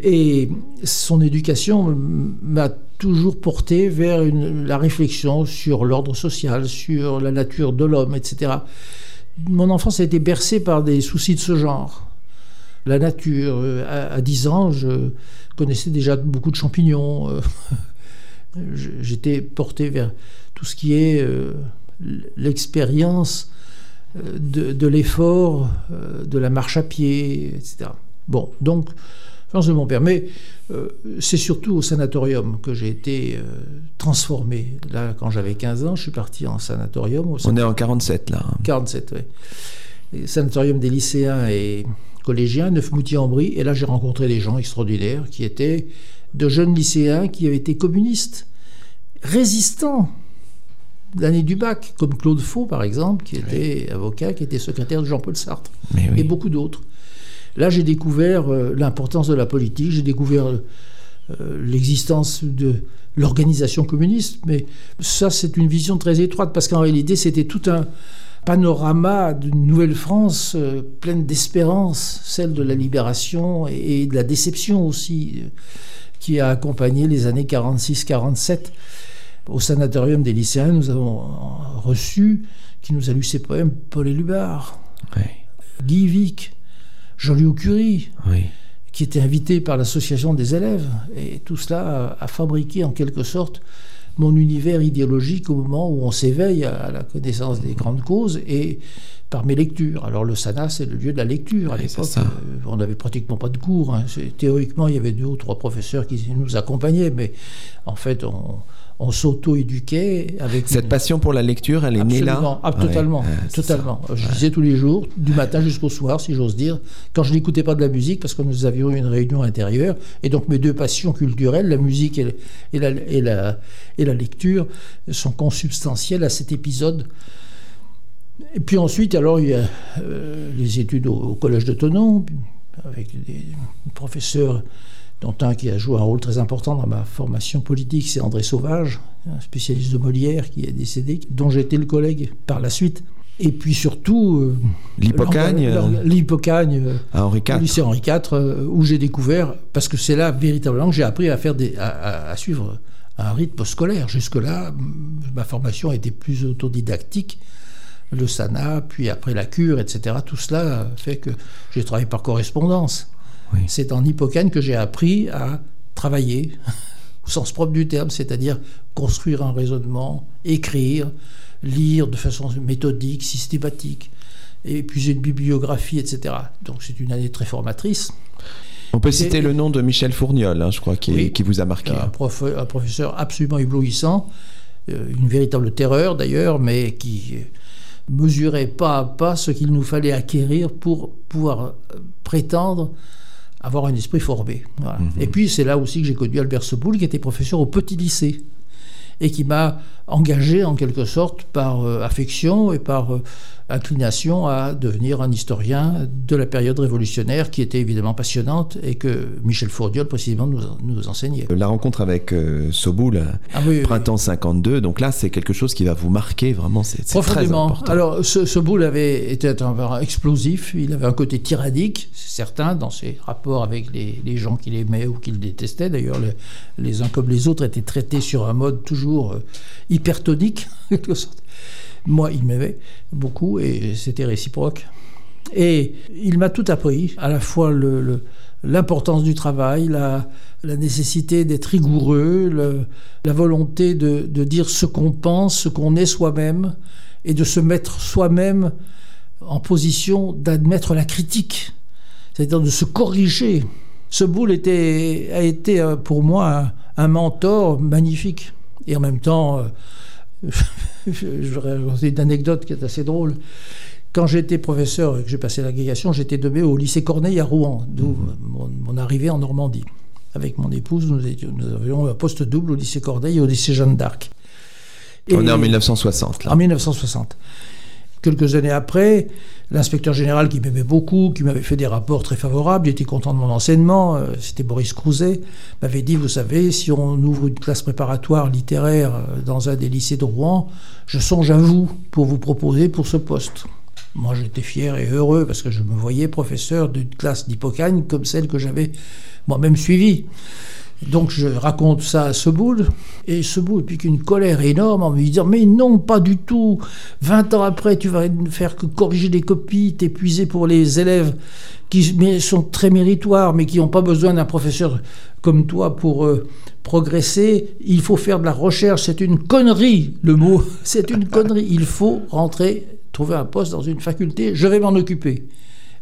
Et son éducation m'a toujours porté vers la réflexion sur l'ordre social, sur la nature de l'homme, etc. Mon enfance a été bercée par des soucis de ce genre. La nature, euh, à, 10 ans, je connaissais déjà beaucoup de champignons. Euh, j'étais porté vers tout ce qui est euh, l'expérience de, l'effort, de la marche à pied, etc. Bon, donc de mon père. Mais euh, c'est surtout au sanatorium que j'ai été euh, transformé. Là, quand j'avais 15 ans, je suis parti en sanatorium.
On est en 47 là.
47, oui. Sanatorium des lycéens et collégiens, Neufmoutier-en-Brie. Et là, j'ai rencontré des gens extraordinaires qui étaient de jeunes lycéens qui avaient été communistes, résistants l'année du bac, comme Claude Faux, par exemple, qui était avocat, qui était secrétaire de Jean-Paul Sartre, et beaucoup d'autres. Là, j'ai découvert euh, l'importance de la politique, j'ai découvert euh, l'existence de l'organisation communiste, mais ça, c'est une vision très étroite, parce qu'en réalité, c'était tout un panorama d'une nouvelle France euh, pleine d'espérance, celle de la libération et, de la déception aussi, qui a accompagné les années 46-47. Au sanatorium des lycéens, nous avons reçu, qui nous a lu ses poèmes, Paul Éluard, Guy Vic, Jean-Louis Curie, qui était invité par l'association des élèves. Et tout cela a, fabriqué en quelque sorte mon univers idéologique au moment où on s'éveille à la connaissance des grandes causes et par mes lectures. Alors le SANA, c'est le lieu de la lecture. À l'époque, euh, on n'avait pratiquement pas de cours. Hein. Théoriquement, il y avait deux ou trois professeurs qui nous accompagnaient, mais en fait, on, on s'auto-éduquait avec
cette passion pour la lecture elle est née là
ah, totalement totalement. je lisais tous les jours du matin jusqu'au soir si j'ose dire quand je n'écoutais pas de la musique parce que nous avions une réunion intérieure et donc mes deux passions culturelles la musique et, la, et, la, et la, lecture sont consubstantielles à cet épisode. Et puis ensuite alors il y a euh, les études au, collège de Tonon avec des professeurs dont un qui a joué un rôle très important dans ma formation politique, c'est André Sauvage, un spécialiste de Molière qui est décédé, dont j'étais le collègue par la suite. Et puis surtout...
Euh, L'Hippocagne
euh, L'Hippocagne, euh,
à Henri IV.
au lycée Henri IV, où j'ai découvert, parce que c'est là véritablement que j'ai appris à, faire des, à, suivre un rythme postcolaire. Jusque-là, ma formation était plus autodidactique le SANA, puis après la cure, etc. Tout cela fait que j'ai travaillé par correspondance. C'est en Hippocane que j'ai appris à travailler, au sens propre du terme, c'est-à-dire construire un raisonnement, écrire, lire de façon méthodique, systématique, épuiser une bibliographie, etc. Donc c'est une année très formatrice.
On peut citer le nom de Michel Fourniol, hein, je crois, qui, qui, vous a marqué.
Un, un, professeur absolument éblouissant, euh, une véritable terreur d'ailleurs, mais qui mesurait pas à pas ce qu'il nous fallait acquérir pour pouvoir euh, prétendre avoir un esprit formé. Mhm. Et puis c'est là aussi que j'ai connu Albert Seboul, qui était professeur au petit lycée et qui m'a engagé en quelque sorte par euh, affection et par euh, inclination à devenir un historien de la période révolutionnaire qui était évidemment passionnante et que Michel Fourdiol précisément nous, nous enseignait.
La rencontre avec euh, Soboul, ah printemps 52, donc là c'est quelque chose qui va vous marquer vraiment, c'est très important.
Alors Soboul avait été un explosif, il avait un côté tyrannique, c'est certain, dans ses rapports avec les, les gens qu'il aimait ou qu'il détestait. D'ailleurs, les, les, uns comme les autres étaient traités sur un mode toujours euh, hypertonique, quelque sorte. Moi, il m'aimait beaucoup et c'était réciproque. Et il m'a tout appris, à la fois l'importance du travail, la, nécessité d'être rigoureux, la volonté de, dire ce qu'on pense, ce qu'on est soi-même, et de se mettre soi-même en position d'admettre la critique, c'est-à-dire de se corriger. Ce boule a été euh, pour moi un, mentor magnifique. Et en même temps, euh, je vais raconter une anecdote qui est assez drôle. Quand j'étais professeur et que j'ai passé l'agrégation, j'étais nommé au lycée Corneille à Rouen, d'où mon, arrivée en Normandie. Avec mon épouse, nous, avions un poste double au lycée Corneille et au lycée Jeanne d'Arc.
On est en 1960.
En 1960. Quelques années après, l'inspecteur général qui m'aimait beaucoup, qui m'avait fait des rapports très favorables, il était content de mon enseignement, euh, c'était Boris Crouzet, m'avait dit, vous savez, si on ouvre une classe préparatoire littéraire euh, dans un des lycées de Rouen, je songe à vous pour vous proposer pour ce poste. Moi, j'étais fier et heureux parce que je me voyais professeur d'une classe d'Hippocagne comme celle que j'avais moi-même suivie. Donc je raconte ça à Seboul, et Seboul puis qu'une colère énorme en me disant Mais non, pas du tout 20 ans après, tu vas ne faire que corriger des copies, t'épuiser pour les élèves qui sont très méritoires, mais qui n'ont pas besoin d'un professeur comme toi pour euh, progresser. Il faut faire de la recherche, c'est une connerie, le mot, c'est une connerie. Il faut rentrer, trouver un poste dans une faculté, je vais m'en occuper.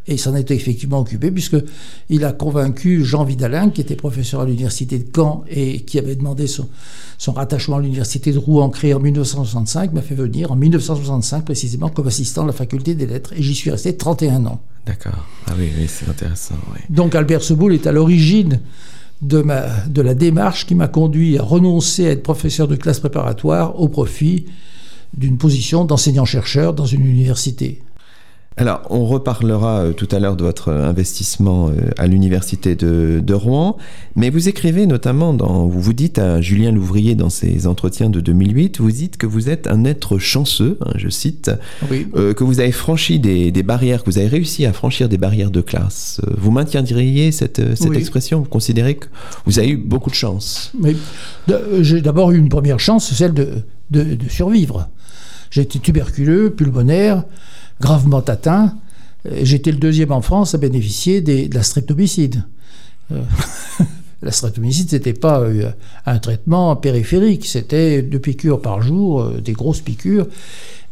Et il s'en était effectivement occupé, puisqu'il a convaincu Jean Vidalin, qui était professeur à l'université de Caen et qui avait demandé son, son rattachement à l'université de Rouen, créée en 1965, m'a fait venir en 1965 précisément comme assistant de la faculté des lettres. Et j'y suis resté 31 ans.
D'accord. Ah oui, oui c'est intéressant.
Donc Albert Seboul est à l'origine de, ma, de la démarche qui m'a conduit à renoncer à être professeur de classe préparatoire au profit d'une position d'enseignant-chercheur dans une université.
Alors, on reparlera euh, tout à l'heure de votre investissement euh, à l'université de, Rouen, mais vous écrivez notamment dans, vous vous dites à Julien Louvrier dans ses entretiens de 2008, vous dites que vous êtes un être chanceux, hein, je cite, euh, que vous avez franchi des, barrières, que vous avez réussi à franchir des barrières de classe. Vous maintiendriez cette, cette expression Vous considérez que vous avez eu beaucoup de chance
Oui. J'ai d'abord eu une première chance, celle de, de, de survivre. J'étais tuberculeux, pulmonaire gravement atteint. J'étais le deuxième en France à bénéficier de la streptomycine. Euh, la streptomycine, ce n'était pas euh, un traitement périphérique, c'était deux piqûres par jour, euh, des grosses piqûres.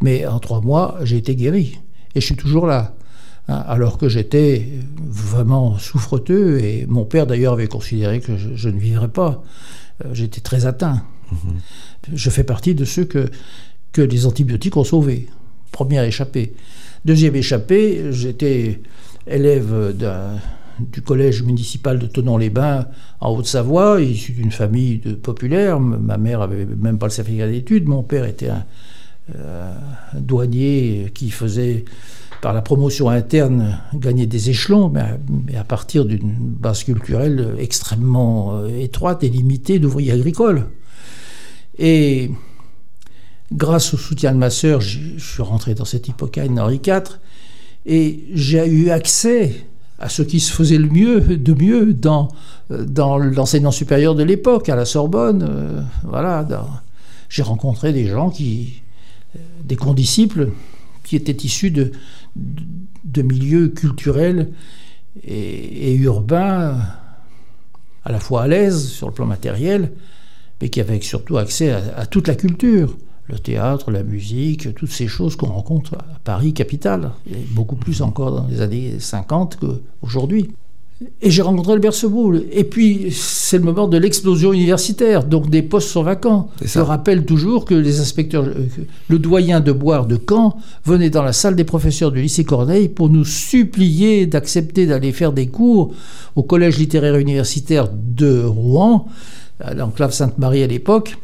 Mais en trois mois, j'ai été guéri. Et je suis toujours là. Hein, alors que j'étais vraiment souffreteux, et mon père d'ailleurs avait considéré que je, ne vivrais pas. J'étais très atteint. Mm-hmm. Je fais partie de ceux que, que les antibiotiques ont sauvés première échappée. Deuxième échappée, j'étais élève du collège municipal de Tonon-les-Bains en Haute-Savoie, issu d'une famille de populaire. Ma mère avait même pas le certificat d'études. Mon père était un, euh, douanier qui faisait, par la promotion interne, gagner des échelons, mais à, partir d'une base culturelle extrêmement euh, étroite et limitée d'ouvriers agricoles. Grâce au soutien de ma sœur, je, suis rentré dans cette hypocagne Henri IV, et j'ai eu accès à ce qui se faisait le mieux, de mieux dans, dans l'enseignement supérieur de l'époque, à la Sorbonne. Euh, voilà, j'ai rencontré des gens qui, euh, des condisciples, qui étaient issus de, milieux culturels et, urbains, à la fois à l'aise sur le plan matériel, mais qui avaient surtout accès à toute la culture le théâtre, la musique, toutes ces choses qu'on rencontre à Paris, capitale, et beaucoup plus encore dans les années 50 qu'aujourd'hui. Et j'ai rencontré Albert Seboul. Et puis, c'est le moment de l'explosion universitaire, donc des postes sont vacants. Je rappelle toujours que les inspecteurs, euh, le doyen de Boire de Caen venait dans la salle des professeurs du lycée Corneille pour nous supplier d'accepter d'aller faire des cours au collège littéraire universitaire de Rouen, à l'enclave Sainte-Marie à l'époque.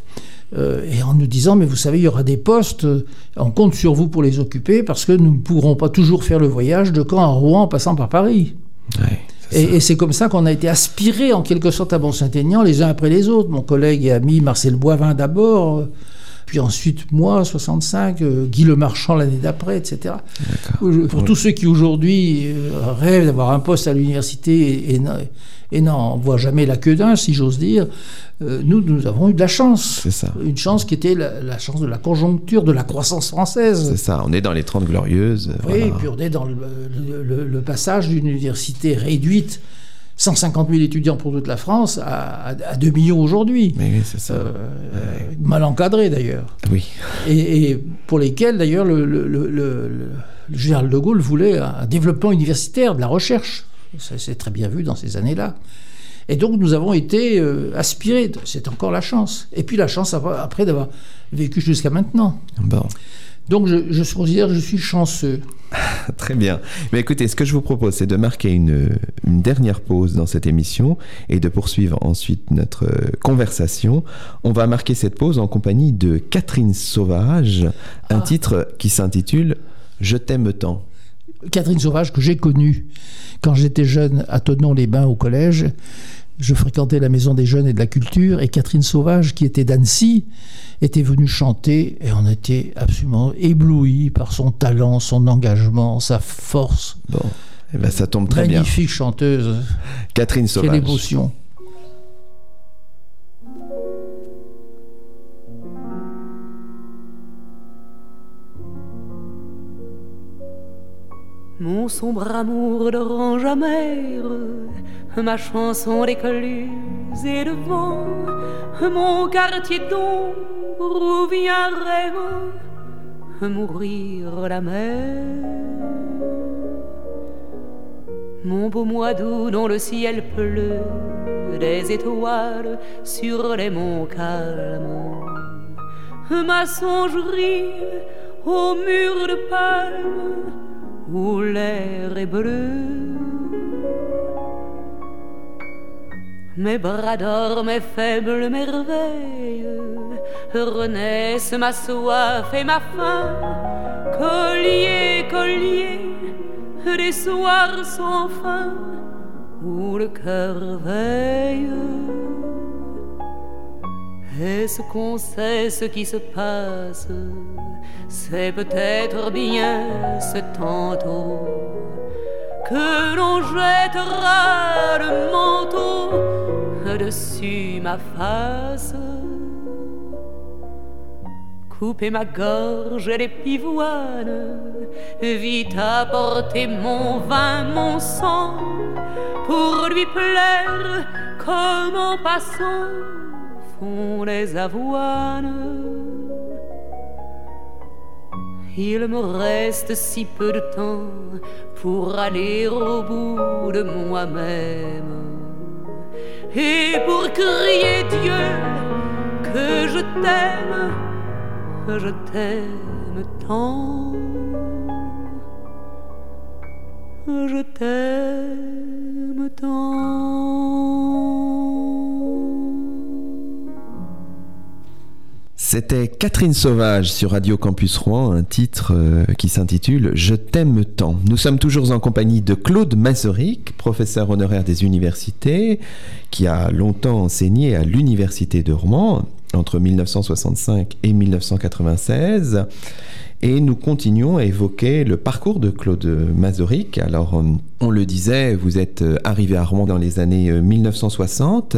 Euh, et en nous disant, mais vous savez, il y aura des postes, euh, on compte sur vous pour les occuper, parce que nous ne pourrons pas toujours faire le voyage de Caen à Rouen en passant par Paris. et, c'est comme ça qu'on a été aspirés en quelque sorte à Mont-Saint-Aignan, les uns après les autres. Mon collègue et ami Marcel Boivin d'abord, euh, puis ensuite moi, 65, Guy Le Marchand l'année d'après, etc. Pour tous ceux qui aujourd'hui rêvent d'avoir un poste à l'université et, et n'en voient jamais la queue d'un, si j'ose dire, euh, nous, nous avons eu de la chance.
C'est ça.
Une chance qui était la, chance de la conjoncture, de la croissance française.
C'est ça, on est dans les 30 glorieuses.
Oui, et puis on est dans le, passage d'une université réduite 150 000 étudiants pour toute la France à, 2 millions aujourd'hui.
Oui, c'est ça. Euh,
mal encadré d'ailleurs.
Oui.
Et, pour lesquels d'ailleurs le, général de Gaulle voulait un développement universitaire, de la recherche. Ça s'est très bien vu dans ces années-là. Et donc nous avons été euh, aspirés, c'est encore la chance. Et puis la chance après d'avoir vécu jusqu'à maintenant.
Bon.
Donc je, je considère que je suis chanceux.
Très bien. Mais écoutez, ce que je vous propose, c'est de marquer une, une, dernière pause dans cette émission et de poursuivre ensuite notre conversation. On va marquer cette pause en compagnie de Catherine Sauvage, un ah. titre qui s'intitule Je t'aime tant.
Catherine Sauvage, que j'ai connue quand j'étais jeune à Tonon-les-Bains au collège. Je fréquentais la Maison des Jeunes et de la Culture, et Catherine Sauvage, qui était d'Annecy, était venue chanter, et on était absolument éblouis par son talent, son engagement, sa force.
Bon, eh ben, ça tombe très bien.
Magnifique chanteuse.
Catherine Sauvage.
Quelle émotion.
Mon sombre amour d'orange amère, ma chanson d'écluse et de vent, mon quartier d'ombre où vient rêve mourir la mer. Mon beau mois d'août dont le ciel pleut des étoiles sur les monts calmes, ma songerie au mur de palme où l'air est bleu. Mes bras d'or, mes faibles merveilles, renaissent ma soif et ma faim. Collier, collier, des soirs sans fin où le cœur veille. Est-ce qu'on sait ce qui se passe? C'est peut-être bien ce tantôt que l'on jettera le manteau dessus ma face. Couper ma gorge et les pivoines, vite apporter mon vin, mon sang, pour lui plaire comme en passant font les avoines. Il me reste si peu de temps pour aller au bout de moi-même et pour crier Dieu que je t'aime, je t'aime tant, je t'aime tant.
C'était Catherine Sauvage sur Radio Campus Rouen, un titre euh, qui s'intitule Je t'aime tant. Nous sommes toujours en compagnie de Claude Mazeric, professeur honoraire des universités, qui a longtemps enseigné à l'Université de Rouen entre 1965 et 1996. Et nous continuons à évoquer le parcours de Claude Mazoric. Alors, euh, on le disait, vous êtes euh, arrivé à Rouen dans les années 1960.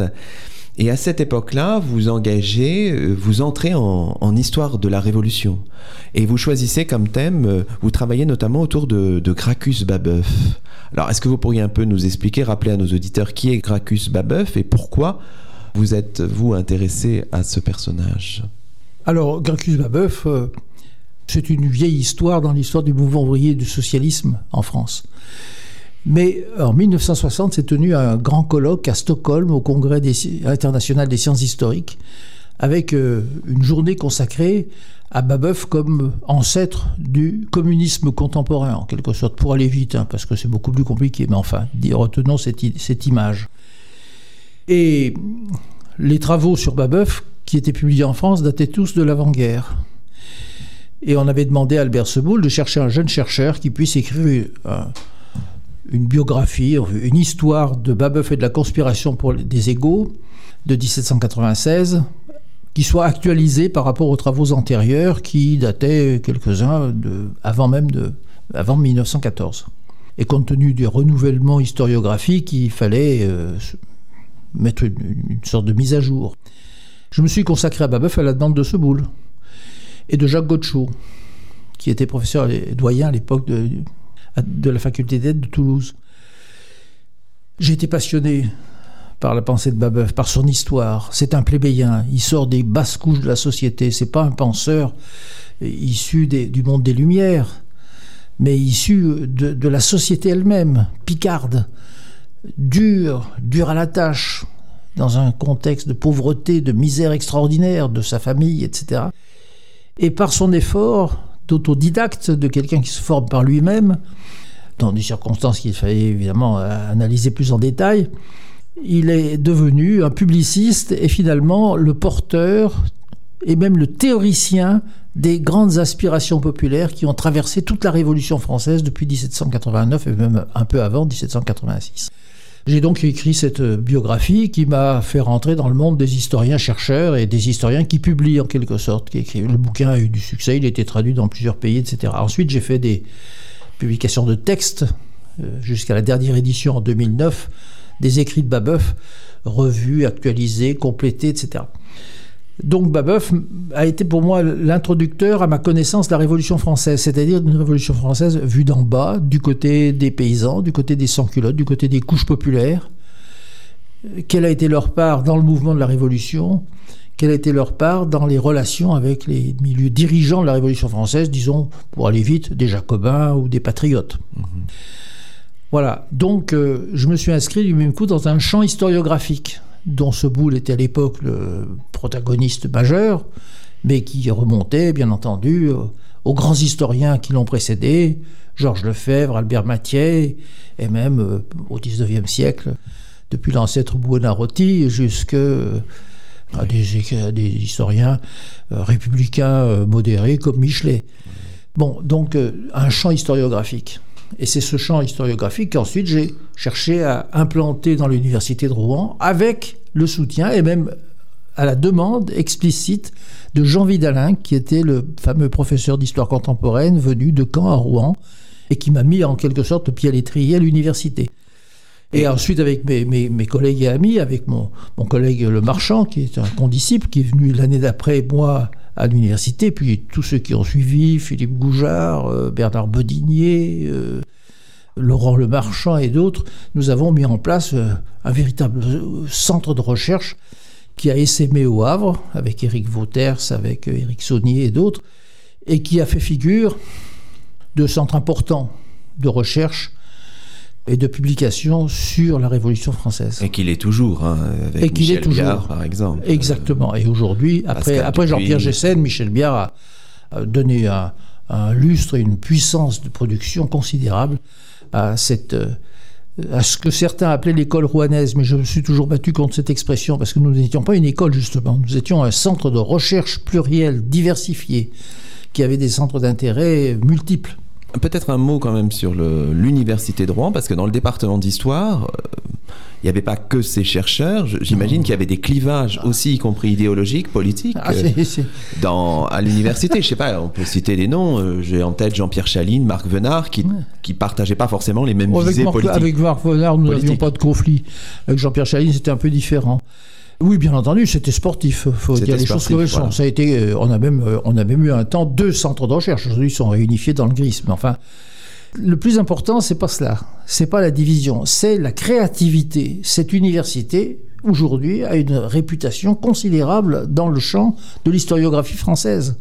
Et à cette époque-là, vous engagez, euh, vous entrez en, histoire de la Révolution. Et vous choisissez comme thème, euh, vous travaillez notamment autour de, Gracchus Babeuf. Alors, est-ce que vous pourriez un peu nous expliquer, rappeler à nos auditeurs qui est Gracchus Babeuf et pourquoi vous êtes, vous, intéressé à ce personnage?
Alors, Gracchus Babeuf, euh, c'est une vieille histoire dans l'histoire du mouvement ouvrier du socialisme en France. Mais en 1960 s'est tenu un grand colloque à Stockholm au Congrès international des sciences historiques avec euh, une journée consacrée à Babeuf comme ancêtre du communisme contemporain, en quelque sorte, pour aller vite, hein, parce que c'est beaucoup plus compliqué, mais enfin, retenons cette, image. Et les travaux sur Babeuf, qui étaient publiés en France, dataient tous de l'avant-guerre. Et on avait demandé à Albert Seboul de chercher un jeune chercheur qui puisse écrire un, une biographie, une histoire de Babeuf et de la conspiration pour des égaux de 1796 qui soit actualisée par rapport aux travaux antérieurs qui dataient quelques-uns avant même de avant 1914. Et compte tenu du renouvellement historiographique, il fallait euh, mettre une, sorte de mise à jour. Je me suis consacré à Babeuf à la demande de Seboul et de Jacques Godchaud, qui était professeur et doyen à l'époque de, de la faculté d'aide de Toulouse. J'ai été passionné par la pensée de Babeuf, par son histoire. C'est un plébéien, il sort des basses couches de la société, c'est pas un penseur issu du monde des Lumières, mais issu de, la société elle-même, picarde, dur, dur à la tâche, dans un contexte de pauvreté, de misère extraordinaire de sa famille, etc. Et par son effort, d'autodidacte, de quelqu'un qui se forme par lui-même, dans des circonstances qu'il fallait évidemment analyser plus en détail, il est devenu un publiciste et finalement le porteur et même le théoricien des grandes aspirations populaires qui ont traversé toute la Révolution française depuis 1789 et même un peu avant 1786. J'ai donc écrit cette biographie qui m'a fait rentrer dans le monde des historiens-chercheurs et des historiens qui publient en quelque sorte. Le bouquin a eu du succès, il a été traduit dans plusieurs pays, etc. Ensuite, j'ai fait des publications de textes euh, jusqu'à la dernière édition en 2009, des écrits de Babeuf, revus, actualisés, complétés, etc. Donc Babeuf a été pour moi l'introducteur à ma connaissance de la Révolution française, c'est-à-dire une Révolution française vue d'en bas, du côté des paysans, du côté des sans-culottes, du côté des couches populaires. Quelle a été leur part dans le mouvement de la Révolution? Quelle a été leur part dans les relations avec les milieux dirigeants de la Révolution française, disons, pour aller vite, des jacobins ou des patriotes? Mhm. Voilà, donc euh, je me suis inscrit du même coup dans un champ historiographique dont ce boule était à l'époque le protagoniste majeur, mais qui remontait, bien entendu, euh, aux grands historiens qui l'ont précédé, Georges Lefebvre, Albert Mathieu, et même euh, au XIXe siècle, depuis l'ancêtre Buonarroti jusqu'à euh, des, historiens républicains modérés comme Michelet. Bon, donc un champ historiographique. Et c'est ce champ historiographique qu'ensuite j'ai cherché à implanter dans l'université de Rouen avec le soutien et même à la demande explicite de Jean Vidalin, qui était le fameux professeur d'histoire contemporaine venu de Caen à Rouen et qui m'a mis en quelque sorte pied à l'étrier à l'université. Et ensuite, avec mes, collègues et amis, avec mon collègue Le Marchand, qui est un condisciple, qui est venu l'année d'après, moi, à l'université, puis tous ceux qui ont suivi, Philippe Goujard, euh, Bernard Bodinier, euh, Laurent Le Marchand et d'autres, nous avons mis en place euh, un véritable centre de recherche qui a essaimé au Havre, avec Éric Vauters, avec Éric Saunier et d'autres, et qui a fait figure de centre important de recherche et de publication sur la Révolution française.
Et qu'il est toujours, hein, avec et Michel est toujours. par exemple.
Exactement. Et aujourd'hui, après, après Jean-Pierre Gessen, Michel Biard a, donné un, lustre et une puissance de production considérable à cette à ce que certains appelaient l'école rouanaise, mais je me suis toujours battu contre cette expression parce que nous n'étions pas une école justement, nous étions un centre de recherche pluriel, diversifié, qui avait des centres d'intérêt multiples.
Peut-être un mot quand même sur l'université de Rouen, parce que dans le département d'histoire, euh, il n'y avait pas que ces chercheurs. J'imagine qu'il y avait des clivages aussi, y compris idéologiques, politiques, ah, euh, Dans, à l'université. Je sais pas, on peut citer des noms. Euh, j'ai en tête Jean-Pierre Chaline, Marc Venard, qui ne partageaient pas forcément les mêmes visées politiques.
Avec Marc Venard, nous n'avions pas de conflit. Avec Jean-Pierre Chaline, c'était un peu différent. Oui, bien entendu, c'était sportif. Il faut dire les choses comme elles sont. Ça a été, euh, on a même, euh, on a même eu un temps deux centres de recherche. Aujourd'hui, ils sont réunifiés dans le GRIS. Mais enfin, le plus important, c'est pas cela. C'est pas la division, c'est la créativité. Cette université aujourd'hui a une réputation considérable dans le champ de l'historiographie française.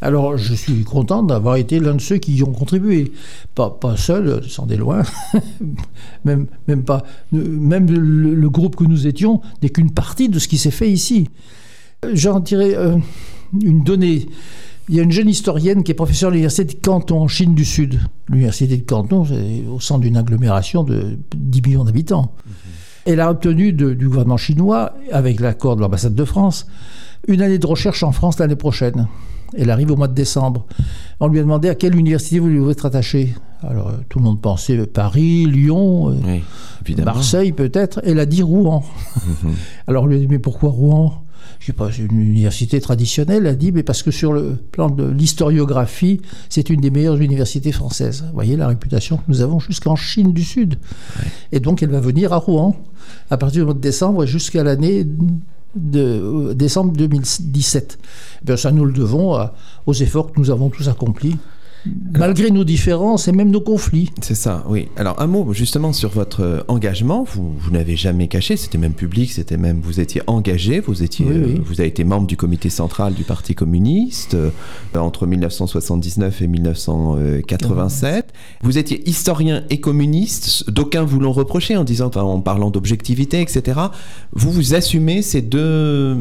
Alors, je suis content d'avoir été l'un de ceux qui y ont contribué. Pas, pas seul, sans des loin, même, même pas. Même le, groupe que nous étions n'est qu'une partie de ce qui s'est fait ici. J'en dirais euh, une donnée. Il y a une jeune historienne qui est professeure à l'université de Canton, en Chine du Sud. L'université de Canton, c'est au centre d'une agglomération de 10 millions d'habitants. Mhm. Elle a obtenu du gouvernement chinois, avec l'accord de l'ambassade de France, une année de recherche en France l'année prochaine. Elle arrive au mois de décembre. On lui a demandé à quelle université vous voulez être attaché. Alors euh, tout le monde pensait Paris, Lyon, euh, Marseille peut-être. Elle a dit Rouen. Alors on lui a dit mais pourquoi Rouen? Je sais pas, c'est une université traditionnelle, elle a dit, mais parce que sur le plan de l'historiographie, c'est une des meilleures universités françaises. Vous voyez la réputation que nous avons jusqu'en Chine du Sud. Et donc elle va venir à Rouen à partir du mois de décembre jusqu'à l'année de euh, décembre 2017. Eh ça, nous le devons aux efforts que nous avons tous accomplis malgré nos différences et même nos conflits.
C'est ça, oui. Alors un mot justement sur votre euh, engagement. Vous, vous n'avez jamais caché, c'était même public, c'était même vous étiez engagé, vous étiez, euh, vous avez été membre du comité central du Parti communiste euh, entre 1979 et 1987. Vous étiez historien et communiste. D'aucuns vous l'ont reproché en disant, en parlant d'objectivité, etc. Vous vous assumez ces deux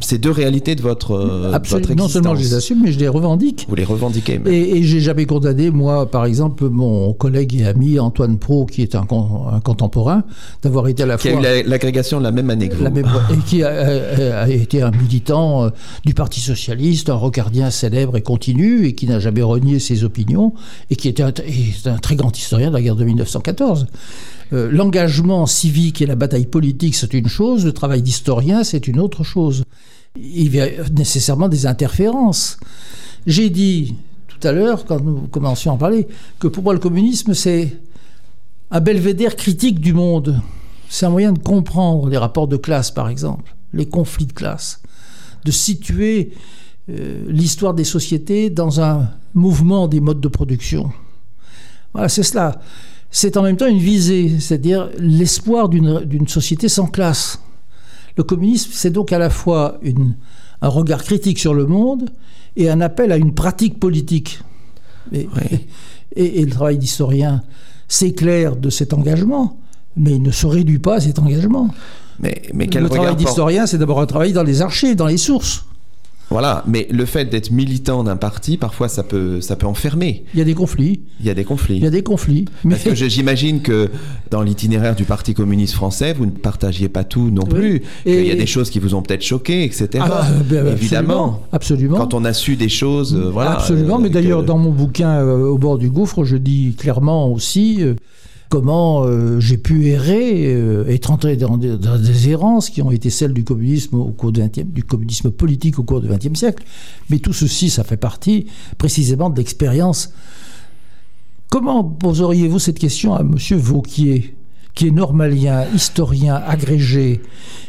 ces deux réalités de votre, euh, de
Absolument.
votre
non seulement je les
existence.
assume, mais je les revendique.
Vous les revendiquez. même.
Et, et j'ai jamais condamné, moi, par exemple, mon collègue et ami Antoine Pro, qui est un, con- un contemporain, d'avoir été à la
Qui a
fois
eu la- l'agrégation de la même année que vous.
la même- et qui a, a- a été un militant euh, du Parti socialiste, un rocardien célèbre et continu, et qui n'a jamais renié ses opinions, et qui était un, est un très grand historien de la guerre de 1914. Euh, L'engagement civique et la bataille politique, c'est une chose, le travail d'historien, c'est une autre chose. Il y a nécessairement des interférences. J'ai dit tout à l'heure, quand nous commencions à en parler, que pour moi le communisme, c'est un belvédère critique du monde. C'est un moyen de comprendre les rapports de classe, par exemple, les conflits de classe, de situer euh, l'histoire des sociétés dans un mouvement des modes de production. Voilà, c'est cela. C'est en même temps une visée, c'est-à-dire l'espoir d'une société sans classe. Le communisme, c'est donc à la fois une- un regard critique sur le monde et un appel à une pratique politique. Et,
Oui.
et- et le travail d'historien s'éclaire de cet engagement, mais il ne se réduit pas à cet engagement.
Mais, mais quel
le travail d'historien, c'est d'abord un travail dans les archives, dans les sources.
Voilà, mais le fait d'être militant d'un parti, parfois ça peut, ça peut enfermer.
Il y a des conflits.
Il y a des conflits.
Il y a des conflits. Mais
Parce que j'imagine que dans l'itinéraire du Parti communiste français, vous ne partagiez pas tout non
Oui.
plus.
Et-
Il y a des choses qui vous ont peut-être choqué, etc.
Ah, ben,
Évidemment.
Absolument.
Quand on a su des choses, euh, voilà.
Absolument,
euh,
mais d'ailleurs,
que-
dans mon bouquin euh, Au bord du gouffre, je dis clairement aussi euh, comment euh, j'ai pu errer, euh, être entré dans, des- errances qui ont été celles du communisme au cours du, 20e du communisme politique au cours du XXe siècle. Mais tout ceci, ça fait partie précisément de l'expérience. Comment poseriez-vous cette question à M. Vauquier, qui est normalien, historien agrégé,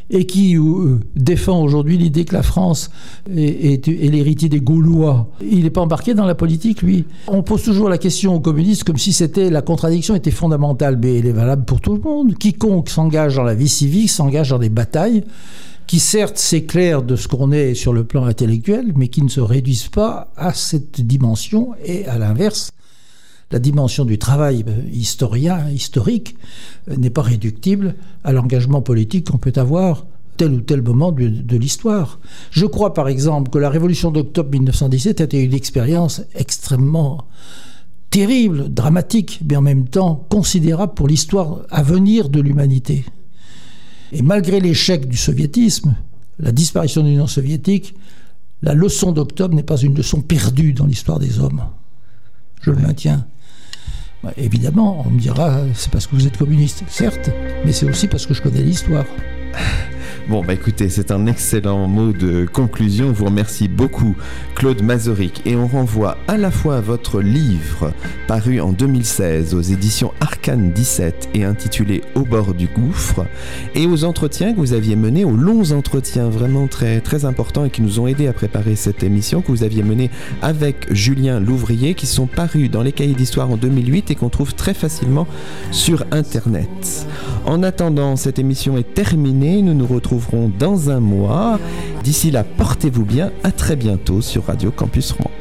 et qui euh, défend aujourd'hui l'idée que la France est, est- est l'héritier des Gaulois. Il n'est pas embarqué dans la politique, lui. On pose toujours la question aux communistes comme si c'était la contradiction était fondamentale, mais elle est valable pour tout le monde. Quiconque s'engage dans la vie civique s'engage dans des batailles qui certes s'éclairent de ce qu'on est sur le plan intellectuel, mais qui ne se réduisent pas à cette dimension et à l'inverse. La dimension du travail euh, historien, historique, euh, n'est pas réductible à l'engagement politique qu'on peut avoir tel ou tel moment de, de l'histoire. Je crois par exemple que la révolution d'octobre 1917 a été une expérience extrêmement terrible, dramatique, mais en même temps considérable pour l'histoire à venir de l'humanité. Et malgré l'échec du soviétisme, la disparition de l'Union soviétique, la leçon d'octobre n'est pas une leçon perdue dans l'histoire des hommes. Je le maintiens. Bah, évidemment, on me dira, c'est parce que vous êtes communiste, certes, mais c'est aussi parce que je connais l'histoire.
Bon, bah écoutez, c'est un excellent mot de conclusion. Vous remercie beaucoup, Claude Mazoric. Et on renvoie à la fois à votre livre, paru en 2016 aux éditions Arcane 17 et intitulé Au bord du gouffre, et aux entretiens que vous aviez menés, aux longs entretiens vraiment très, très importants et qui nous ont aidés à préparer cette émission, que vous aviez menés avec Julien Louvrier, qui sont parus dans les cahiers d'histoire en 2008 et qu'on trouve très facilement sur Internet. En attendant, cette émission est terminée. Nous nous dans un mois. D'ici là, portez-vous bien. À très bientôt sur Radio Campus Rouen.